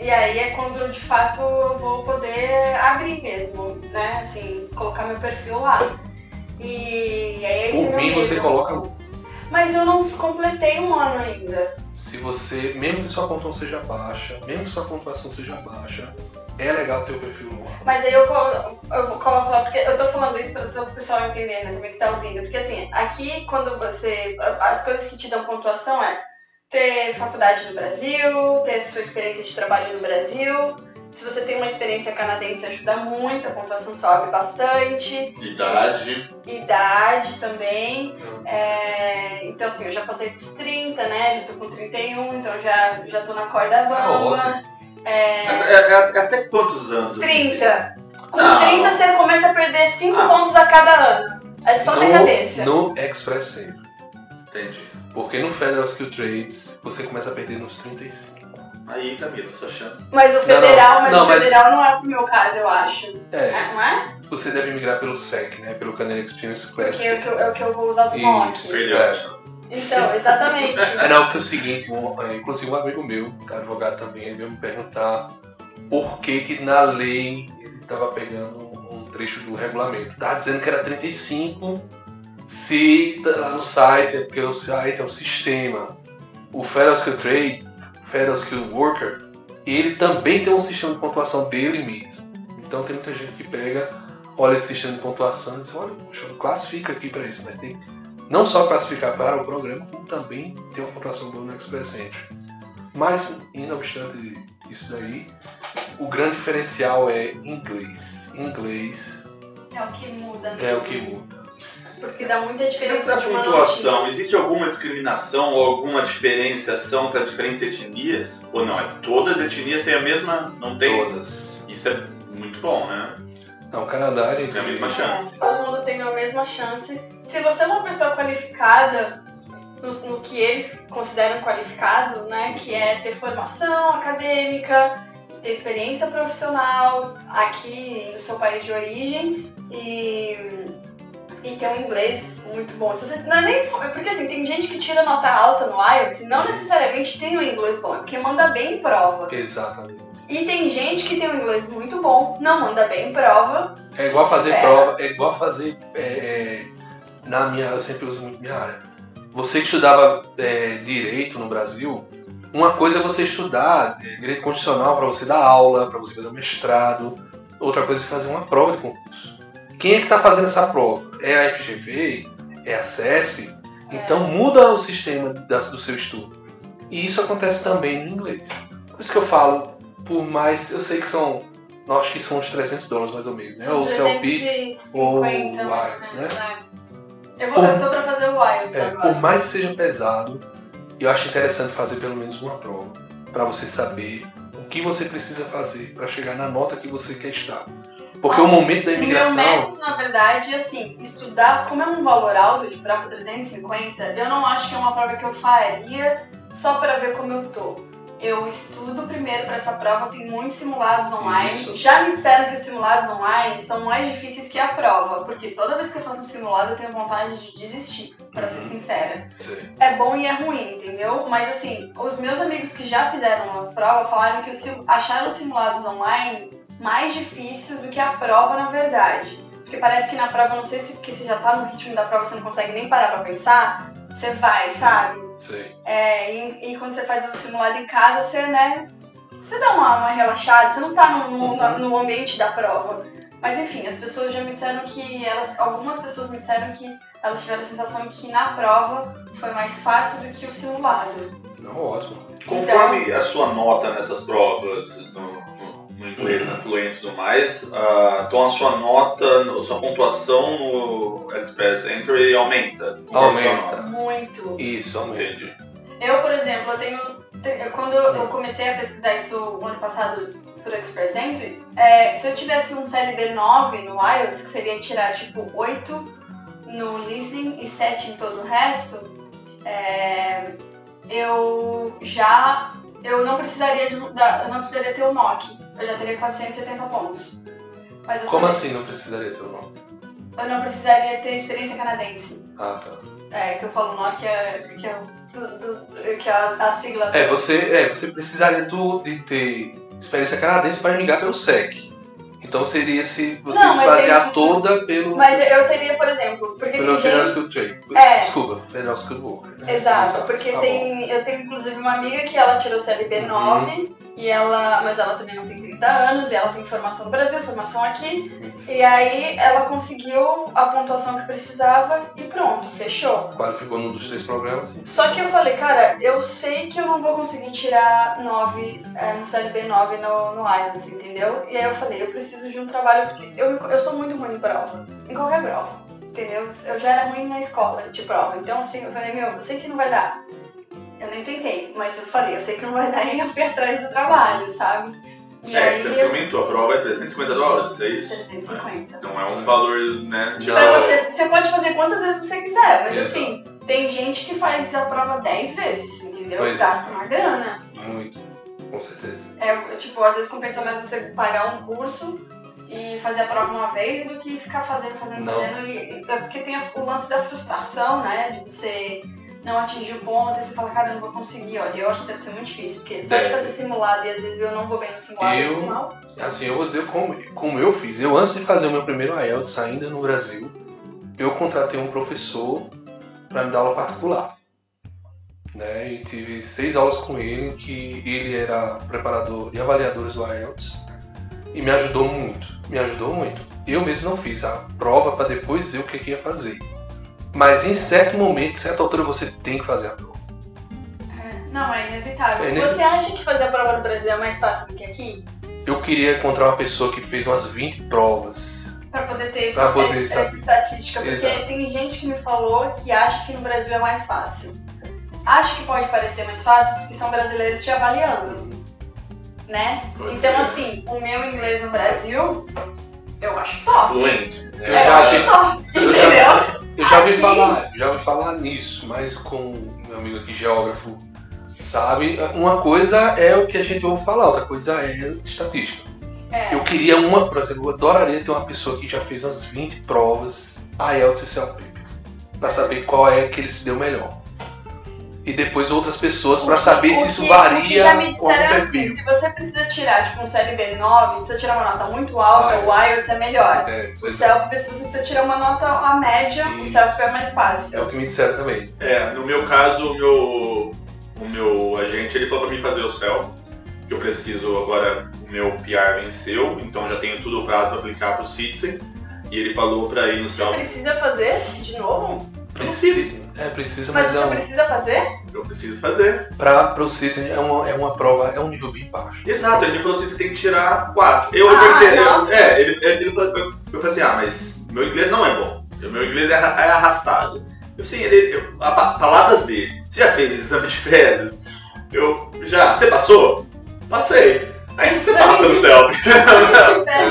Speaker 2: E aí é quando de fato eu vou poder abrir mesmo, né? Assim, colocar meu perfil lá. E aí é esse
Speaker 3: Por mim, você coloca.
Speaker 2: Mas eu não completei um ano ainda.
Speaker 3: Se você, mesmo que sua pontuação seja baixa, mesmo que sua pontuação seja baixa, é legal ter o perfil lá.
Speaker 2: Mas aí eu, colo- eu vou- coloco lá, porque eu tô falando isso pra só o pessoal entender, né, também que tá ouvindo. Porque assim, aqui quando você. As coisas que te dão pontuação é ter faculdade no Brasil, ter sua experiência de trabalho no Brasil. Se você tem uma experiência canadense ajuda muito, a pontuação sobe bastante.
Speaker 1: Idade.
Speaker 2: Idade também. É, então assim, eu já passei dos 30, né? Já tô com 31, então já, já tô na corda
Speaker 3: Tá
Speaker 2: bamba.
Speaker 3: ótimo.
Speaker 2: É,
Speaker 1: é- é- é até quantos anos? assim?
Speaker 2: 30. Com
Speaker 1: Não.
Speaker 2: 30 você começa a perder 5
Speaker 1: Ah.
Speaker 2: pontos a cada ano. É só decadência.
Speaker 3: No, no Express sempre.
Speaker 1: Entendi.
Speaker 3: Porque no Federal Skill Trades você começa a perder nos 35.
Speaker 1: Aí, Camila, sua chance.
Speaker 2: Mas o
Speaker 3: Não,
Speaker 2: federal,
Speaker 3: não.
Speaker 2: mas
Speaker 3: Não,
Speaker 2: o
Speaker 3: mas-
Speaker 2: federal não é o meu caso, eu acho.
Speaker 3: É,
Speaker 2: É, não é?
Speaker 3: você deve migrar pelo SEC, né? Pelo Canadian Experience
Speaker 2: Porque é o
Speaker 3: Classic.
Speaker 2: que eu, é o que eu vou usar do
Speaker 3: Isso.
Speaker 2: mock.
Speaker 1: Perdeu
Speaker 3: É.
Speaker 2: Então, exatamente.
Speaker 3: É, [LAUGHS] não, que é o seguinte, um, é, inclusive um amigo meu, advogado também, ele veio me perguntar por que que na lei ele estava pegando um, um trecho do regulamento. Tava dizendo que era 35, se tá lá no site, é porque o site é o sistema. O Federal Skill Trade, Federal Skill Worker, ele também tem um sistema de pontuação dele mesmo. Então tem muita gente que pega, olha esse sistema de pontuação e diz, olha, classifica aqui para isso, mas tem não só classificar para o programa, como também ter uma pontuação boa no Express Entry. Mas, não obstante isso daí, o grande diferencial é inglês. Inglês
Speaker 2: É o que muda.
Speaker 3: é o que muda.
Speaker 2: Porque dá muita diferença
Speaker 1: Essa
Speaker 2: de uma
Speaker 1: pontuação, existe alguma discriminação ou alguma diferenciação para diferentes etnias? Ou não? É todas as etnias têm a mesma. Não tem?
Speaker 3: Todas.
Speaker 1: Isso é muito bom, né?
Speaker 3: Não, o Canadá ele
Speaker 1: Tem a mesma
Speaker 2: notícia.
Speaker 1: chance.
Speaker 2: É, todo mundo tem a mesma chance. Se você é uma pessoa qualificada no, no que eles consideram qualificado, né? Que é ter formação acadêmica, ter experiência profissional aqui no seu país de origem e, e ter um inglês muito bom. Se você, não é nem, porque assim, tem gente que tira nota alta no IELTS e não necessariamente tem um inglês bom, é porque manda bem em prova.
Speaker 3: Exatamente.
Speaker 2: E tem gente que tem um inglês muito bom, não manda bem em prova.
Speaker 3: É igual fazer
Speaker 2: É.
Speaker 3: prova, é igual fazer. é, é, na minha, eu sempre uso muito minha área. Você que estudava é, direito no Brasil, uma coisa é você estudar é, direito constitucional para você dar aula, para você fazer um mestrado. Outra coisa é fazer uma prova de concurso. Quem é que está fazendo essa prova? É a FGV? É a CESP? Então muda o sistema da- do seu estudo. E isso acontece também no inglês. Por isso que eu falo, por mais. Eu sei que são. Acho que são uns 300 dólares mais ou menos, né? O CLP
Speaker 2: 350,
Speaker 3: ou o
Speaker 2: né?
Speaker 3: IELTS, né?
Speaker 2: É. Eu, vou,
Speaker 3: Por-
Speaker 2: eu tô pra fazer o IELTS
Speaker 3: É,
Speaker 2: agora.
Speaker 3: por mais que seja pesado, eu acho interessante fazer pelo menos uma prova para você saber o que você precisa fazer para chegar na nota que você quer estar. Porque o momento da
Speaker 2: O meu
Speaker 3: imigração
Speaker 2: método, na verdade, assim, estudar, como é um valor alto de prova 350, eu não acho que é uma prova que eu faria só pra ver como eu tô. eu estudo primeiro para essa prova, tem muitos simulados online.
Speaker 3: Isso.
Speaker 2: Já me disseram que os simulados online são mais difíceis que a prova, porque toda vez que eu faço um simulado eu tenho vontade de desistir, para ser
Speaker 3: Uhum.
Speaker 2: sincera.
Speaker 3: Sei.
Speaker 2: É bom e é ruim, entendeu? Mas assim, os meus amigos que já fizeram a prova falaram que sim- acharam os simulados online mais difícil do que a prova, na verdade. Porque parece que na prova, não sei se porque você já tá no ritmo da prova, você não consegue nem parar pra pensar, você vai, sabe?
Speaker 3: Sei.
Speaker 2: É, e, e quando você faz o simulado em casa, você, né, você dá uma, uma relaxada, você não tá no, no,
Speaker 3: Uhum.
Speaker 2: no ambiente da prova. Mas enfim, as pessoas já me disseram que elas, algumas pessoas me disseram que elas tiveram a sensação que na prova foi mais fácil do que o simulado.
Speaker 3: Não, ótimo.
Speaker 1: Conforme a sua nota nessas provas no, no- no inglês, na fluência e tudo mais, ah, então a sua nota, a sua pontuação no Express Entry aumenta.
Speaker 3: Aumenta.
Speaker 2: Muito.
Speaker 3: Isso, aumenta.
Speaker 1: Entendi.
Speaker 2: Eu, por exemplo, eu tenho. te- Quando eu comecei a pesquisar isso o ano passado por Express Entry, é, se eu tivesse um CLB 9 no IELTS, que seria tirar tipo 8 no listening e 7 em todo o resto, é, eu já. Eu não precisaria de, da- eu não precisaria ter o NOC. Eu já teria 470 pontos. Mas eu
Speaker 3: Como assim não precisaria ter o nome?
Speaker 2: Eu não precisaria ter experiência canadense.
Speaker 3: Ah, tá.
Speaker 2: É, que eu falo NOC é, que é, do, do- que é a, a sigla.
Speaker 3: É, você, é, você precisaria do, de ter experiência canadense para ligar pelo SEC. Então seria se você
Speaker 2: Não,
Speaker 3: esvaziar
Speaker 2: tem-
Speaker 3: toda pelo,
Speaker 2: Mas eu teria, por exemplo, porque
Speaker 3: pelo Federal
Speaker 2: gente...
Speaker 3: School Trade.
Speaker 2: É.
Speaker 3: Desculpa, Federal School Book. né?
Speaker 2: Exato, porque
Speaker 3: tá bom.
Speaker 2: tem, eu tenho inclusive uma amiga que ela tirou CLB 9 e ela, mas ela também não tem 30 anos e ela tem formação no Brasil, formação aqui. E aí ela conseguiu a pontuação que precisava e pronto, fechou.
Speaker 3: Qualificou num dos três programas.
Speaker 2: Só que eu falei, cara, eu sei que eu não vou conseguir tirar 9 é, no CLB 9 no, no IELTS, entendeu? E aí eu falei, eu preciso de um trabalho, porque eu, eu sou muito ruim em prova, em qualquer prova, entendeu? Eu já era ruim na escola de prova, então assim, eu falei, meu, eu sei que não vai dar. Eu nem tentei, mas eu falei, eu sei que não vai dar e eu fui atrás do trabalho, sabe? E
Speaker 1: É,
Speaker 2: aí
Speaker 1: você aumentou, a prova é 350 dólares, é isso?
Speaker 2: 350.
Speaker 1: Não é um valor, né?
Speaker 2: Pra
Speaker 3: é.
Speaker 2: você, você pode fazer quantas vezes você quiser, mas
Speaker 3: Exato.
Speaker 2: assim, tem gente que faz a prova 10 vezes, entendeu?
Speaker 3: Pois é.
Speaker 2: Gasta uma grana.
Speaker 3: Muito, com certeza.
Speaker 2: É, tipo, às vezes compensa mais você pagar um curso e fazer a prova uma vez do que ficar fazendo, fazendo,
Speaker 3: Não.
Speaker 2: fazendo. E, é porque tem o lance da frustração, né? De você não atingir o ponto e você fala, cara, eu não vou conseguir. Olha, eu acho que deve ser muito difícil, porque só de
Speaker 3: Deve.
Speaker 2: fazer simulado e às vezes eu não vou bem no simulado
Speaker 3: Eu-
Speaker 2: no final.
Speaker 3: Assim, eu vou dizer como, como eu fiz. Eu, antes de fazer o meu primeiro IELTS ainda no Brasil, eu contratei um professor para me dar aula particular. Né? E tive seis aulas com ele, que ele era preparador e avaliador do IELTS. E me ajudou muito, me ajudou muito. Eu mesmo não fiz a prova para depois dizer o que, que ia fazer. Mas em certo momento, em certa altura, você tem que fazer a prova.
Speaker 2: É, Não, é inevitável.
Speaker 3: É inevitável.
Speaker 2: Você acha que fazer a prova no Brasil é mais fácil do que aqui?
Speaker 3: Eu queria encontrar uma pessoa que fez umas 20 provas.
Speaker 2: Pra poder ter
Speaker 3: Pra
Speaker 2: essa,
Speaker 3: poder
Speaker 2: essa
Speaker 3: saber.
Speaker 2: estatística, porque
Speaker 3: Exato.
Speaker 2: tem gente que me falou que acha que no Brasil é mais fácil. Acho que pode parecer mais fácil porque são brasileiros te avaliando, né?
Speaker 1: Pode
Speaker 2: então,
Speaker 1: ser.
Speaker 2: assim, o meu inglês no Brasil, eu acho top.
Speaker 1: Fluente.
Speaker 3: Eu
Speaker 2: é,
Speaker 3: já
Speaker 2: eu
Speaker 3: vi-
Speaker 2: acho top,
Speaker 3: eu já-
Speaker 2: entendeu? [LAUGHS]
Speaker 3: Eu já ouvi falar, já ouvi falar nisso, mas com meu amigo aqui, geógrafo, sabe? Uma coisa é o que a gente ouve falar, outra coisa é estatística.
Speaker 2: É,
Speaker 3: Eu queria uma, por exemplo, eu adoraria ter uma pessoa que já fez umas 20 provas IELTS e CELPIP, pra saber qual é que ele se deu melhor. E depois outras pessoas pra
Speaker 2: O que-
Speaker 3: saber
Speaker 2: o
Speaker 3: se isso
Speaker 2: o que já me
Speaker 3: varia com o
Speaker 2: é
Speaker 3: perfil.
Speaker 2: assim, se você precisa tirar, tipo, um CLB 9, precisa tirar uma nota muito alta,
Speaker 3: Ah,
Speaker 2: o IELTS é melhor.
Speaker 3: É,
Speaker 2: O
Speaker 3: é,
Speaker 2: CELP, se você precisa tirar uma nota a média, o
Speaker 3: Isso.
Speaker 2: CELP é mais
Speaker 3: é
Speaker 2: fácil.
Speaker 3: o que me disseram também.
Speaker 1: É, no meu caso, o meu, o meu agente ele falou pra mim fazer o céu, que eu preciso agora, o meu PR venceu, então já tenho tudo o prazo pra aplicar pro Citizen, e ele falou pra ir no
Speaker 2: Você
Speaker 1: céu.
Speaker 2: precisa fazer de novo?
Speaker 3: Precisa. É, precisa,
Speaker 2: Mas
Speaker 3: mas,
Speaker 2: você
Speaker 3: é um,
Speaker 2: precisa fazer?
Speaker 1: Eu preciso fazer.
Speaker 3: pra, pro Citizen é uma, é uma prova, é um nível bem baixo.
Speaker 1: Exato, ele falou assim, você tem que tirar quatro. Eu,
Speaker 2: Ah,
Speaker 1: eu eu- é, ele, ele, ele falou, eu, eu falei assim, ah, mas meu inglês não é bom. Meu inglês é, é arrastado. Eu sim, ele, eu, a, pa- palavras dele. Você já fez exame de férias? Eu, já. Você passou? Passei. Aí você passa no céu. [LAUGHS] [LAUGHS]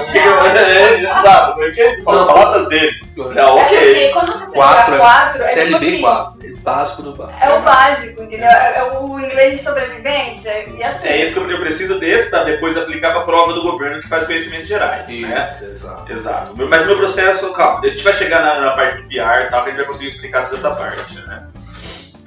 Speaker 1: O que eu- é, Exato, foi o que ele falou,
Speaker 3: Não.
Speaker 1: palavras dele. Não,
Speaker 2: É
Speaker 1: ok.
Speaker 2: porque quando você
Speaker 3: 4
Speaker 2: tirar
Speaker 3: é
Speaker 2: 4, é tipo
Speaker 3: CLB
Speaker 2: assim,
Speaker 3: 4. É básico do básico.
Speaker 2: É o básico, entendeu? É, é o inglês de sobrevivência e assim.
Speaker 1: É isso que eu preciso desse para depois aplicar para a prova do governo que faz conhecimentos gerais, né?
Speaker 3: Isso, exato.
Speaker 1: Exato. Meu- Mas meu processo, calma, a gente vai chegar na, na parte do PR e tal, que a gente vai conseguir explicar toda essa parte, né?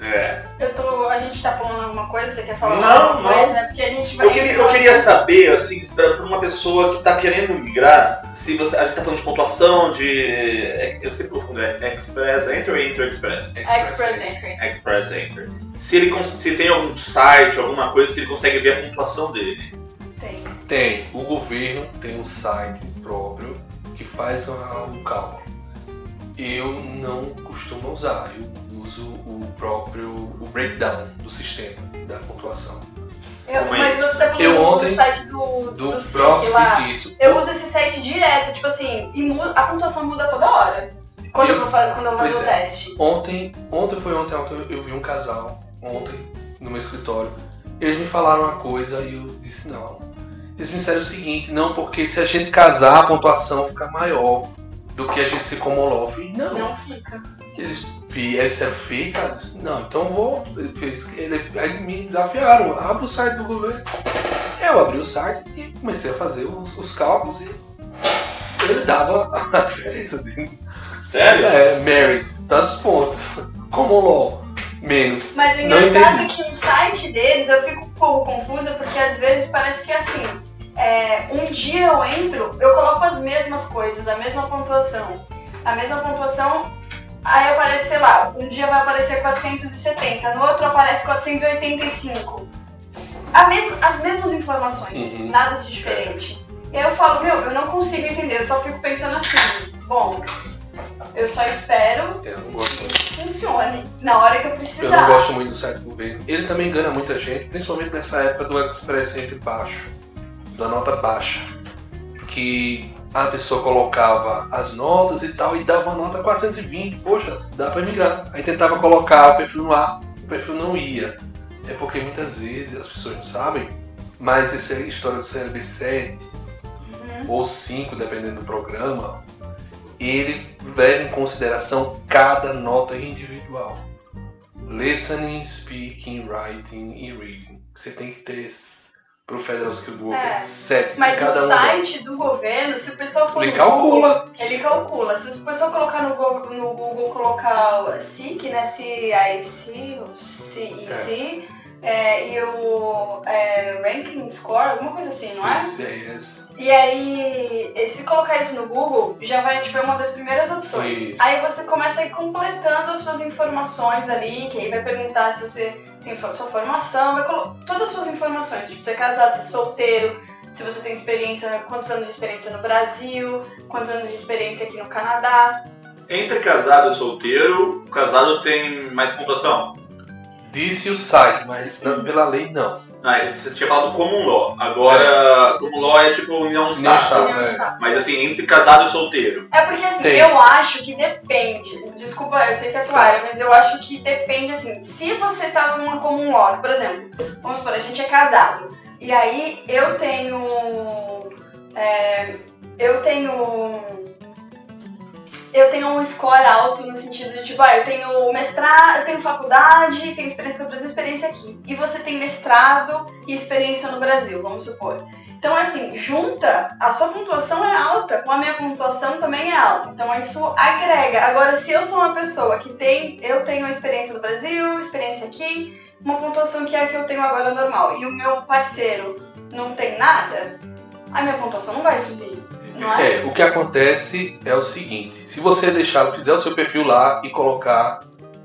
Speaker 1: É.
Speaker 2: Eu tô. A gente tá falando alguma coisa? Você quer falar
Speaker 1: Não,
Speaker 2: alguma coisa,
Speaker 1: não.
Speaker 2: né? Porque a gente vai.
Speaker 1: Eu queria, eu queria saber, assim, para uma pessoa que tá querendo migrar, se você. A gente tá falando de pontuação, de. é, Eu sei profundo, é Express Enter ou Enter Express?
Speaker 2: Express Entry.
Speaker 1: Express Enter. Se ele se tem algum site, alguma coisa que ele consegue ver a pontuação dele.
Speaker 2: Tem.
Speaker 3: Tem. O governo tem um site próprio que faz o cálculo. Eu não costumo usar. Eu uso o próprio o breakdown do sistema da pontuação.
Speaker 2: Eu,
Speaker 1: Como
Speaker 2: mas você tá falando
Speaker 3: Eu
Speaker 2: do,
Speaker 3: ontem-
Speaker 2: do site do,
Speaker 3: Do,
Speaker 2: do lá.
Speaker 3: isso.
Speaker 2: Eu uso esse site direto, tipo assim, e a pontuação muda toda hora. Quando eu,
Speaker 3: Eu-
Speaker 2: vou, fa- quando eu vou fazer o
Speaker 3: é.
Speaker 2: teste.
Speaker 3: Ontem, ontem foi ontem, ontem eu vi um casal, ontem, no meu escritório. Eles me falaram uma coisa e eu disse não. Eles me disseram o seguinte, não, porque se a gente casar, a pontuação fica maior do que a gente se comolou. Eu falei, não.
Speaker 2: Não fica.
Speaker 3: Eles, fi- eles disseram, fica? Eu disse, não, então vou. Ele fez, ele, aí me desafiaram, abre o site do governo. Eu abri o site e comecei a fazer os, os cálculos e ele dava a [LAUGHS] diferença de
Speaker 1: Sério?
Speaker 3: é, merit, tantos pontos. Common law, menos.
Speaker 2: Mas o engraçado é que no site deles eu fico um pouco confusa porque às vezes parece que é assim. é, um dia eu entro, eu coloco as mesmas coisas, a mesma pontuação. A mesma pontuação, aí aparece, sei lá, um dia vai aparecer 470, no outro aparece 485. A mesma, as mesmas informações,
Speaker 3: Uhum.
Speaker 2: nada de diferente. E aí eu falo, meu, eu não consigo entender, eu só fico pensando assim, bom, eu só espero
Speaker 3: Eu
Speaker 2: que funcione na hora que eu
Speaker 3: Eu
Speaker 2: precisar.
Speaker 3: não gosto muito do site do governo. Ele também engana muita gente, principalmente nessa época do Express entre baixo, da nota baixa. Que a pessoa colocava as notas e tal e dava uma nota 420. Poxa, dá pra migrar. Aí tentava colocar o perfil no ar, o perfil não ia. É porque muitas vezes as pessoas não sabem, mas essa história do CLB 7
Speaker 2: Uhum.
Speaker 3: ou 5, dependendo do programa, ele leva em consideração cada nota individual. Listening, speaking, writing e reading. Você tem que ter pro Federal Skill Worker
Speaker 2: É.
Speaker 3: 7
Speaker 2: Mas
Speaker 3: cada
Speaker 2: no
Speaker 3: delas.
Speaker 2: site do governo, se o pessoal for
Speaker 3: Ele
Speaker 2: no
Speaker 3: calcula.
Speaker 2: Google, ele calcula. Se o pessoal colocar no Google, no Google colocar SIC, né? CIC, CIC, é, e o é, Ranking Score, alguma coisa assim, não é?
Speaker 3: Isso, é, yes.
Speaker 2: E aí, se colocar isso no Google, já vai, tipo, é uma das primeiras opções.
Speaker 3: Isso.
Speaker 2: Aí você começa a ir completando as suas informações ali, que aí vai perguntar se você tem sua formação, vai colocar todas as suas informações, tipo, se é casado, se é solteiro, se você tem experiência, quantos anos de experiência no Brasil, quantos anos de experiência aqui no Canadá.
Speaker 1: Entre casado e solteiro, o casado tem mais pontuação.
Speaker 3: Disse o site, mas na- pela lei não.
Speaker 1: Ah, você tinha falado common law. Agora, common law é tipo união estável.
Speaker 3: é.
Speaker 1: Mas assim, entre casado e solteiro.
Speaker 2: É porque assim,
Speaker 3: Tem.
Speaker 2: eu acho que depende. Desculpa, eu sei que é tua área, mas eu acho que depende assim. Se você tá numa comum law, por exemplo, vamos supor, a gente é casado. E aí eu tenho. é, eu tenho. Eu tenho um score alto no sentido de, tipo, ah, eu tenho mestrado, eu tenho faculdade, tenho experiência no Brasil, experiência aqui. E você tem mestrado e experiência no Brasil, vamos supor. Então, assim, junta, a sua pontuação é alta, com a minha pontuação também é alta. Então, isso agrega. Agora, se eu sou uma pessoa que tem, eu tenho experiência do Brasil, experiência aqui, uma pontuação que é a que eu tenho agora normal, e o meu parceiro não tem nada, a minha pontuação não vai subir, é?
Speaker 3: É, o que acontece é o seguinte: se você deixar, fizer o seu perfil lá e colocar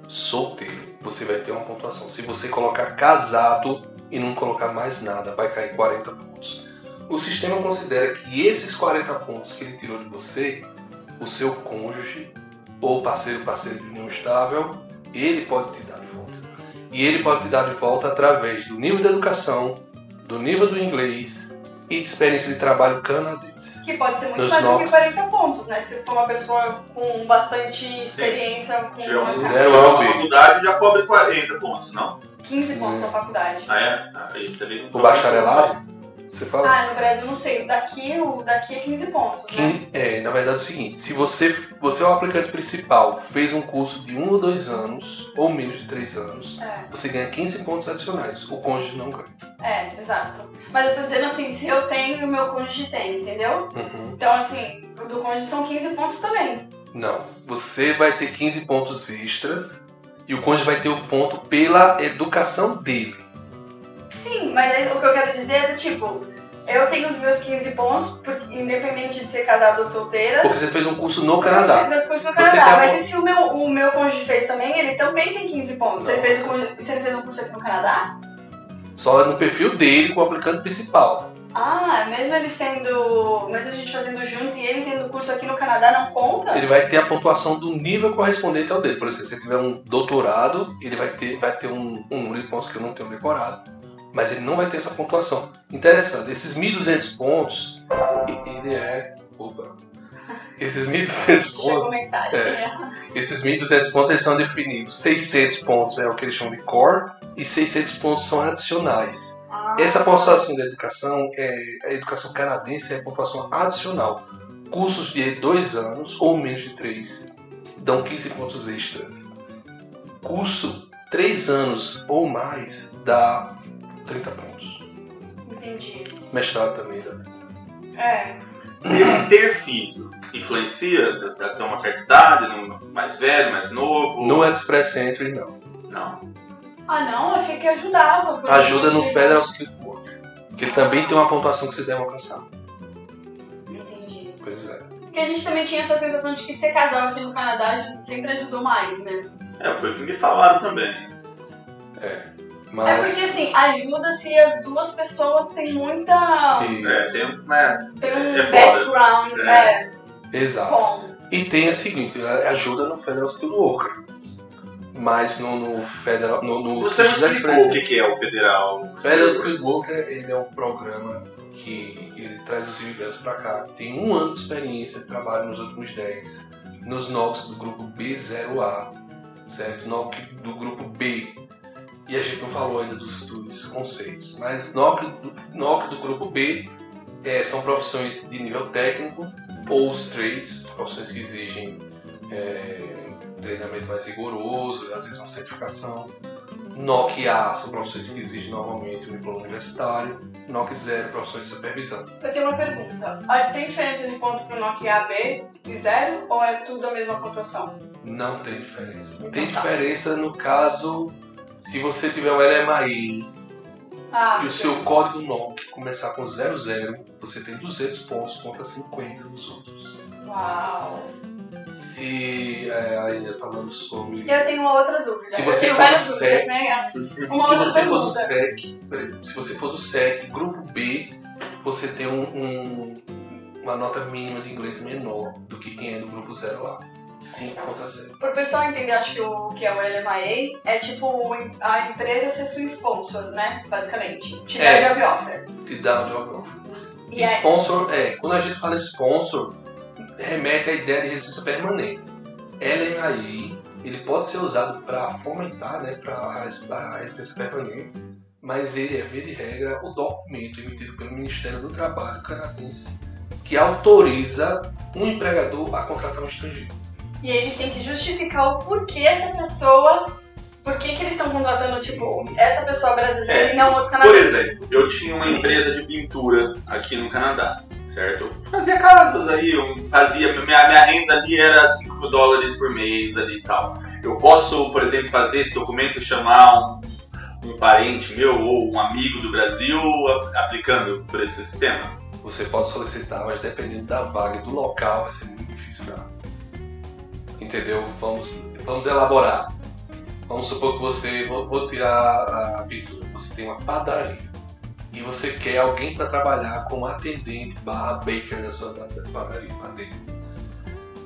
Speaker 3: solteiro, você vai ter uma pontuação. Se você colocar casado e não colocar mais nada, vai cair 40 pontos. O sistema considera que esses 40 pontos que ele tirou de você, o seu cônjuge ou parceiro, parceiro de união estável, ele pode te dar de volta. E ele pode te dar de volta através do nível de educação, do nível do inglês e de experiência de trabalho canadense.
Speaker 2: Que pode ser muito mais do que
Speaker 3: NOCs.
Speaker 2: 40 pontos, né? Se for uma pessoa com bastante experiência, com
Speaker 1: Já é
Speaker 2: uma
Speaker 1: um-
Speaker 3: Zero
Speaker 1: uma faculdade já cobre 40 pontos, não?
Speaker 2: 15 pontos
Speaker 3: Hum.
Speaker 2: a faculdade.
Speaker 1: Ah, é? Ah, aí você vê que
Speaker 3: O bacharelado? Você fala?
Speaker 2: Ah, no Brasil não sei. O daqui, o daqui é 15 pontos, né?
Speaker 3: É, na verdade é o seguinte, se você, você é o aplicante principal, fez um curso de um ou dois anos, ou menos de três anos,
Speaker 2: É,
Speaker 3: você ganha 15 pontos adicionais. O cônjuge não ganha.
Speaker 2: é, exato. Mas eu tô dizendo assim, se eu tenho e o meu cônjuge tem, entendeu?
Speaker 3: Uhum.
Speaker 2: Então, assim, o do cônjuge são 15 pontos também.
Speaker 3: Não. Você vai ter 15 pontos extras e o cônjuge vai ter o ponto pela educação dele.
Speaker 2: Sim, mas aí o que eu quero dizer é do tipo, eu tenho os meus 15 pontos, porque, independente de ser casada ou solteira.
Speaker 3: Porque você fez um curso no Canadá.
Speaker 2: Eu fiz o curso no
Speaker 3: Você
Speaker 2: Canadá,
Speaker 3: tem a-
Speaker 2: mas e se o meu, o meu cônjuge fez também, ele também tem 15 pontos. Se ele,
Speaker 3: Não.
Speaker 2: fez cônjuge- se ele fez um curso aqui no Canadá?
Speaker 3: Só no perfil dele com o aplicante principal.
Speaker 2: Ah, mesmo ele sendo. Mesmo a gente fazendo junto e ele tendo curso aqui no Canadá, não conta?
Speaker 3: Ele vai ter a pontuação do nível correspondente ao dele. Por exemplo, se ele tiver um doutorado, ele vai ter, vai ter um, um número de pontos que eu não tenho decorado. Mas ele não vai ter essa pontuação. Interessante, esses 1.200 pontos, ele é. Opa! Esses 1.200 pontos. É.
Speaker 2: né?
Speaker 3: Esses 1.200 pontos eles são definidos. 600 pontos é o que eles chamam de core e 600 pontos são adicionais.
Speaker 2: Ah,
Speaker 3: Essa pontuação da educação, é, a educação canadense é a pontuação adicional. Cursos de dois anos ou menos de três dão 15 pontos extras. Curso três anos ou mais dá 30 pontos.
Speaker 2: Entendi.
Speaker 3: Mestrado também dá.
Speaker 2: É.
Speaker 1: Ter, ter filho influencia até uma certa idade, mais velho, mais novo?
Speaker 3: No Express Entry, não.
Speaker 1: Não.
Speaker 2: Ah, não, achei que ajudava.
Speaker 3: Ajuda no Federal Skilled Worker. Que ele também tem uma pontuação que você deve alcançar.
Speaker 2: Entendi.
Speaker 3: Pois é.
Speaker 2: Porque a gente também tinha essa sensação de que ser casal aqui no Canadá a gente sempre ajudou mais, né?
Speaker 1: É, foi o que me falaram também.
Speaker 2: É
Speaker 3: Mas.
Speaker 2: porque assim, ajuda se as duas pessoas têm muita.
Speaker 1: É,
Speaker 3: Isso.
Speaker 1: sempre, né?
Speaker 2: tem um
Speaker 1: é
Speaker 2: background
Speaker 1: É.
Speaker 2: é.
Speaker 3: Exato.
Speaker 2: bom.
Speaker 3: E tem a seguinte, ajuda no Federal Skilled Worker. Mas no, no Federal. No, no
Speaker 1: Você não
Speaker 3: Citizens
Speaker 1: explicou
Speaker 3: Express-
Speaker 1: o que é o federal.
Speaker 3: Federal Skilled Worker ele é um programa que ele traz os imigrantes para cá. Tem um ano de experiência de trabalho nos últimos 10 nos NOCs do grupo B0A, certo? NOC do grupo B. E a gente não falou ainda dos, dos conceitos, mas NOC do, NOC do grupo B é, são profissões de nível técnico ou os trades, profissões que exigem é, treinamento mais rigoroso, às vezes uma certificação. NOC A são profissões que exigem normalmente um diploma universitário. NOC 0 profissões de supervisão.
Speaker 2: Eu tenho uma pergunta. Ah, Tem diferença de ponto pro Nokia A, B e zero? Ou é tudo a mesma pontuação?
Speaker 3: Não tem diferença.
Speaker 2: Então
Speaker 3: Tem
Speaker 2: tá.
Speaker 3: diferença no caso se você tiver um LMAI
Speaker 2: Ah,
Speaker 3: e o seu código NOC começar com 00, você tem 200 pontos contra 50 dos outros.
Speaker 2: Uau.
Speaker 3: Se é, ainda falando sobre.
Speaker 2: Eu tenho uma outra dúvida.
Speaker 3: Se
Speaker 2: Eu
Speaker 3: você for do SEC,
Speaker 2: né?
Speaker 3: Se você for do. SEC, se você for do SEC, grupo B, você tem um- um- uma nota mínima de inglês menor do que quem é do grupo 0A. 5 contra 7.
Speaker 2: Pro pessoal entender, acho que o que é o LMIA é tipo a empresa ser sua sponsor, né? Basicamente. Te dá
Speaker 3: É.
Speaker 2: job offer.
Speaker 3: Te dá um job offer.
Speaker 2: E
Speaker 3: Sponsor, é, quando a gente fala sponsor, remete à ideia de residência permanente. LMAI, ele pode ser usado para fomentar, né, para a residência permanente, mas ele é, via de regra, o documento emitido pelo Ministério do Trabalho canadense que autoriza um empregador a contratar um estrangeiro.
Speaker 2: E eles têm que justificar o porquê essa pessoa. Por que, que eles estão contratando, tipo, essa pessoa brasileira
Speaker 1: É.
Speaker 2: e não outro
Speaker 1: Por
Speaker 2: canadense?
Speaker 1: exemplo, eu tinha uma empresa de pintura aqui no Canadá, certo? Eu fazia casas aí, eu fazia, minha, minha renda ali era 5 mil dólares por mês ali e tal. Eu posso, por exemplo, fazer esse documento e chamar um, um parente meu ou um amigo do Brasil aplicando por esse sistema?
Speaker 3: Você pode solicitar, mas dependendo da vaga e do local, vai ser muito difícil dar. Entendeu? Vamos, vamos elaborar. Vamos supor que você, vou, vou tirar a pintura, você tem uma padaria e você quer alguém para trabalhar como atendente barra baker da sua da- da padaria.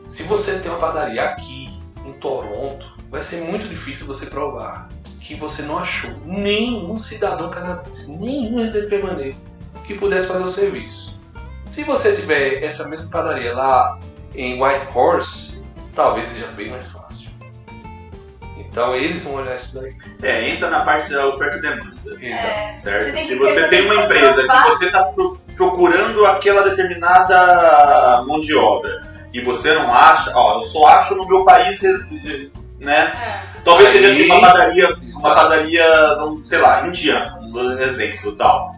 Speaker 3: Se você tem uma padaria aqui em Toronto, vai ser muito difícil você provar que você não achou nenhum cidadão canadense, nenhum residente permanente que pudesse fazer o serviço. Se você tiver essa mesma padaria lá em White Horse, talvez seja bem mais fácil. Então eles vão olhar isso daí.
Speaker 1: É, entra na parte da oferta e demanda.
Speaker 3: Exato.
Speaker 2: É,
Speaker 1: Certo?
Speaker 2: Você
Speaker 1: Se você tem uma empresa que você está procurando aquela determinada mão de obra e você não acha, ó, eu só acho no meu país, né?
Speaker 2: É.
Speaker 1: Talvez seja assim, uma padaria, uma
Speaker 3: Exato.
Speaker 1: padaria, vamos, sei lá, indiana, um exemplo tal.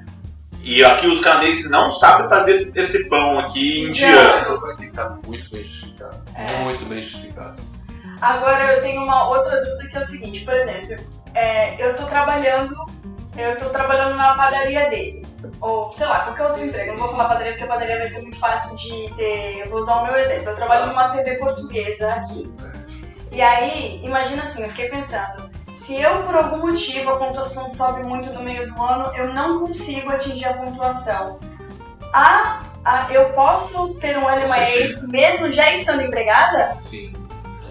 Speaker 1: E aqui os canadenses não sabem fazer esse, esse pão aqui indiano.
Speaker 3: Vai ter que estar muito bem justificado.
Speaker 2: É.
Speaker 3: Muito bem justificado.
Speaker 2: Agora eu tenho uma outra dúvida que é o seguinte, por exemplo, é, eu tô trabalhando, eu tô trabalhando na padaria dele. Ou, sei lá, qualquer outro emprego. Não vou falar padaria porque a padaria vai ser muito fácil de ter. Eu vou usar o meu exemplo. Eu trabalho numa TV portuguesa aqui. E aí, imagina assim, eu fiquei pensando, se eu por algum motivo a pontuação sobe muito no meio do ano, eu não consigo atingir a pontuação. A, a- eu posso ter um LMA
Speaker 3: certeza.
Speaker 2: mesmo já estando empregada?
Speaker 3: Sim.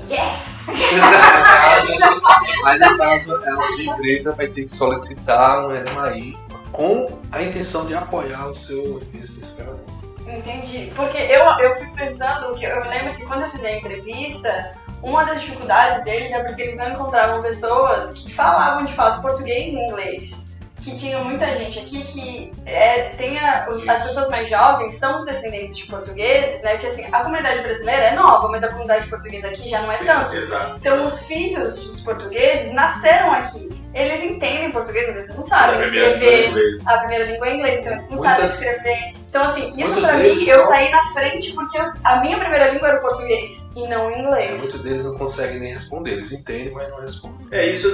Speaker 2: Yes! [LAUGHS]
Speaker 3: Aí no caso, a sua empresa vai ter que solicitar um LMAI com a intenção de apoiar o seu desesperador.
Speaker 2: Entendi. Porque eu, eu fico pensando que eu lembro que quando eu fiz a entrevista, uma das dificuldades deles é porque eles não encontravam pessoas que falavam de fato português e inglês. Que tinha muita gente aqui que é, tem a- as pessoas mais jovens são os descendentes de portugueses, né? Porque assim, a comunidade brasileira é nova, mas a comunidade portuguesa aqui já não é tanto.
Speaker 1: Exato.
Speaker 2: Então os filhos dos portugueses nasceram aqui. Eles entendem português, mas eles não sabem
Speaker 1: A primeira língua é
Speaker 2: escrever a primeira língua é inglês, então eles não
Speaker 3: Muitas-
Speaker 2: sabem escrever. Então, assim, isso
Speaker 3: muitos
Speaker 2: pra mim, eu saí na frente porque eu- a minha primeira língua era o português e não o inglês.
Speaker 3: Muitos deles não conseguem nem responder. Eles entendem, mas não respondem.
Speaker 1: É, isso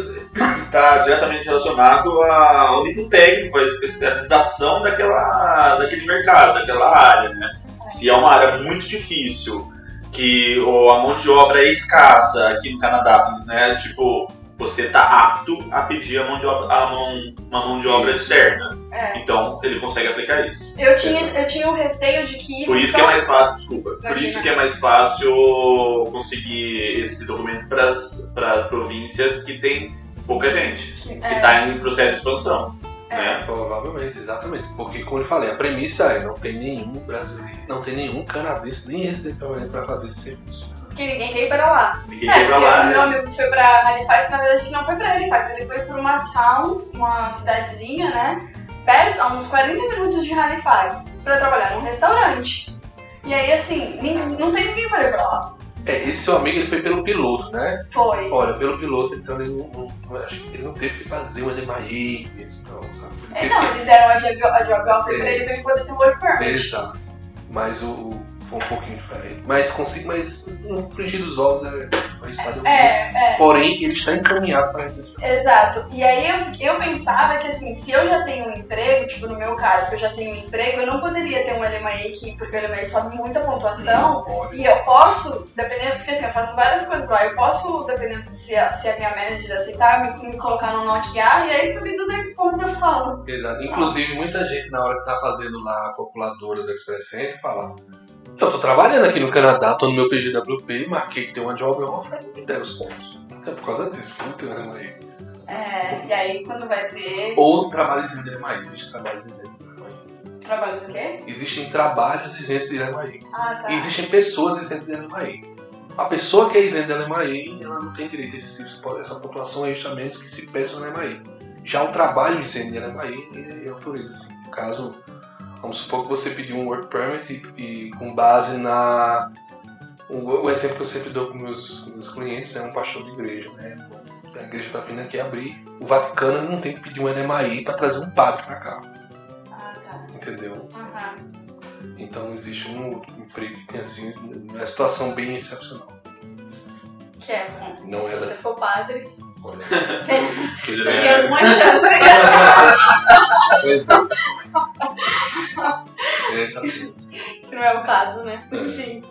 Speaker 1: está diretamente relacionado ao nível técnico, à especialização daquela, daquele mercado, daquela área, né? Se é uma área muito difícil, que ou a mão de obra é escassa aqui no Canadá, né? Tipo, você tá apto a pedir a mão de obra, a mão, uma mão de obra externa.
Speaker 2: É.
Speaker 1: Então, ele consegue aplicar isso.
Speaker 2: Eu tinha, eu tinha o receio de que isso
Speaker 1: Por isso
Speaker 2: só...
Speaker 1: que é mais fácil, desculpa, por
Speaker 2: Imagina.
Speaker 1: isso que é mais fácil conseguir esse documento para as províncias que tem pouca gente, que
Speaker 2: É,
Speaker 1: está em processo de expansão.
Speaker 2: é.
Speaker 1: Né?
Speaker 3: Provavelmente, exatamente. Porque, como eu falei, a premissa é não tem nenhum brasileiro, não tem nenhum canadense nem residente permanente para fazer esse serviço.
Speaker 2: Porque ninguém ir pra lá.
Speaker 1: Ninguém
Speaker 2: É,
Speaker 1: ir pra lá,
Speaker 2: meu
Speaker 1: né?
Speaker 2: amigo foi pra Halifax, na verdade não foi pra Halifax, ele foi pra uma town, uma cidadezinha, né? Perto, a uns 40 minutos de Halifax, pra trabalhar num restaurante. E aí, assim, não tem ninguém pra ir pra lá.
Speaker 3: É, esse seu amigo ele foi pelo piloto, né?
Speaker 2: Foi.
Speaker 3: Olha, pelo piloto, então ele não, não- acho que ele não teve que fazer um LMAI mesmo, não, sabe? Ele
Speaker 2: É, não,
Speaker 3: que-
Speaker 2: eles deram a job, a job offer
Speaker 3: É.
Speaker 2: pra ele pra ele poder ter o work permit.
Speaker 3: Exato. Mas o- foi um pouquinho diferente. Mas consigo, mas no frigir dos ovos é o resultado é,
Speaker 2: É, é.
Speaker 3: Porém, ele está encaminhado para a residência.
Speaker 2: Exato. E aí eu, eu pensava que assim, se eu já tenho um emprego, tipo no meu caso, que eu já tenho um emprego, eu não poderia ter um LMAE que, porque o LMAE sobe muita pontuação. E eu posso, dependendo, porque assim, eu faço várias coisas lá, eu posso, dependendo de se a, se a minha manager aceitar, me, me colocar no Nokia e aí subir 200 pontos eu falo.
Speaker 3: Exato. Inclusive, muita gente, na hora que tá fazendo lá a calculadora do Express Entry, fala: Eu tô trabalhando aqui no Canadá, tô no meu PGWP, marquei que tem uma job offer, me deram os pontos. É por causa disso, que não tem um LMAI.
Speaker 2: É, e aí quando vai ver
Speaker 3: Ou trabalhos isentos de LMAI. Existem trabalhos isentos de
Speaker 2: trabalhos o quê?
Speaker 3: Existem trabalhos isentos de LMAI.
Speaker 2: Ah, tá.
Speaker 3: E existem pessoas isentas de LMAI. A pessoa que é isenta de LMAI, ela não tem direito a esse, essa pontuação extra menos que se peça no LMAI. Já o trabalho isento de LMAI, ele autoriza sim. Caso, vamos supor que você pediu um work permit e, e com base na... O, o exemplo que eu sempre dou com meus, meus clientes é um pastor de igreja, né? A igreja está vindo aqui abrir. O Vaticano não tem que pedir um LMAI para trazer um padre para cá,
Speaker 2: Ah, tá.
Speaker 3: entendeu?
Speaker 2: Aham.
Speaker 3: Então existe um outro emprego que tem assim, uma situação bem excepcional.
Speaker 2: Que é bom.
Speaker 3: Não é
Speaker 2: Se
Speaker 3: da.
Speaker 2: você for padre,
Speaker 3: Olha, [LAUGHS]
Speaker 2: tem, tem
Speaker 3: é-
Speaker 2: alguma chance. [LAUGHS]
Speaker 3: Pois é. É essa mesmo.
Speaker 2: que não é o caso, né? Enfim.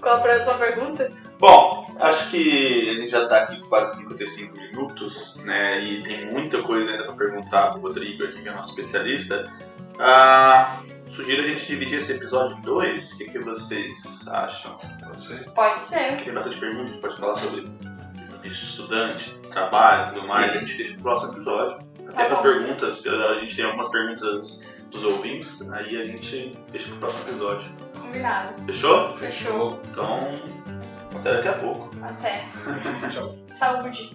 Speaker 2: Qual a próxima pergunta?
Speaker 1: Bom, acho que a gente já tá aqui com quase 55 minutos, né? E tem muita coisa ainda para perguntar pro Rodrigo aqui, que é nosso especialista. Ah, sugiro a gente dividir esse episódio em dois. O que, que vocês acham?
Speaker 3: Pode ser.
Speaker 2: Pode ser.
Speaker 1: Tem bastante perguntas, a gente pode falar sobre visto de estudante, trabalho e tudo mais. A gente deixa pro próximo episódio. Até para
Speaker 2: bom.
Speaker 1: perguntas, a gente tem algumas perguntas dos ouvintes, aí a gente deixa pro próximo episódio.
Speaker 2: Combinado.
Speaker 1: Fechou?
Speaker 2: Fechou.
Speaker 1: Então, Até daqui a pouco.
Speaker 2: Até. [LAUGHS]
Speaker 3: Tchau.
Speaker 2: Saúde.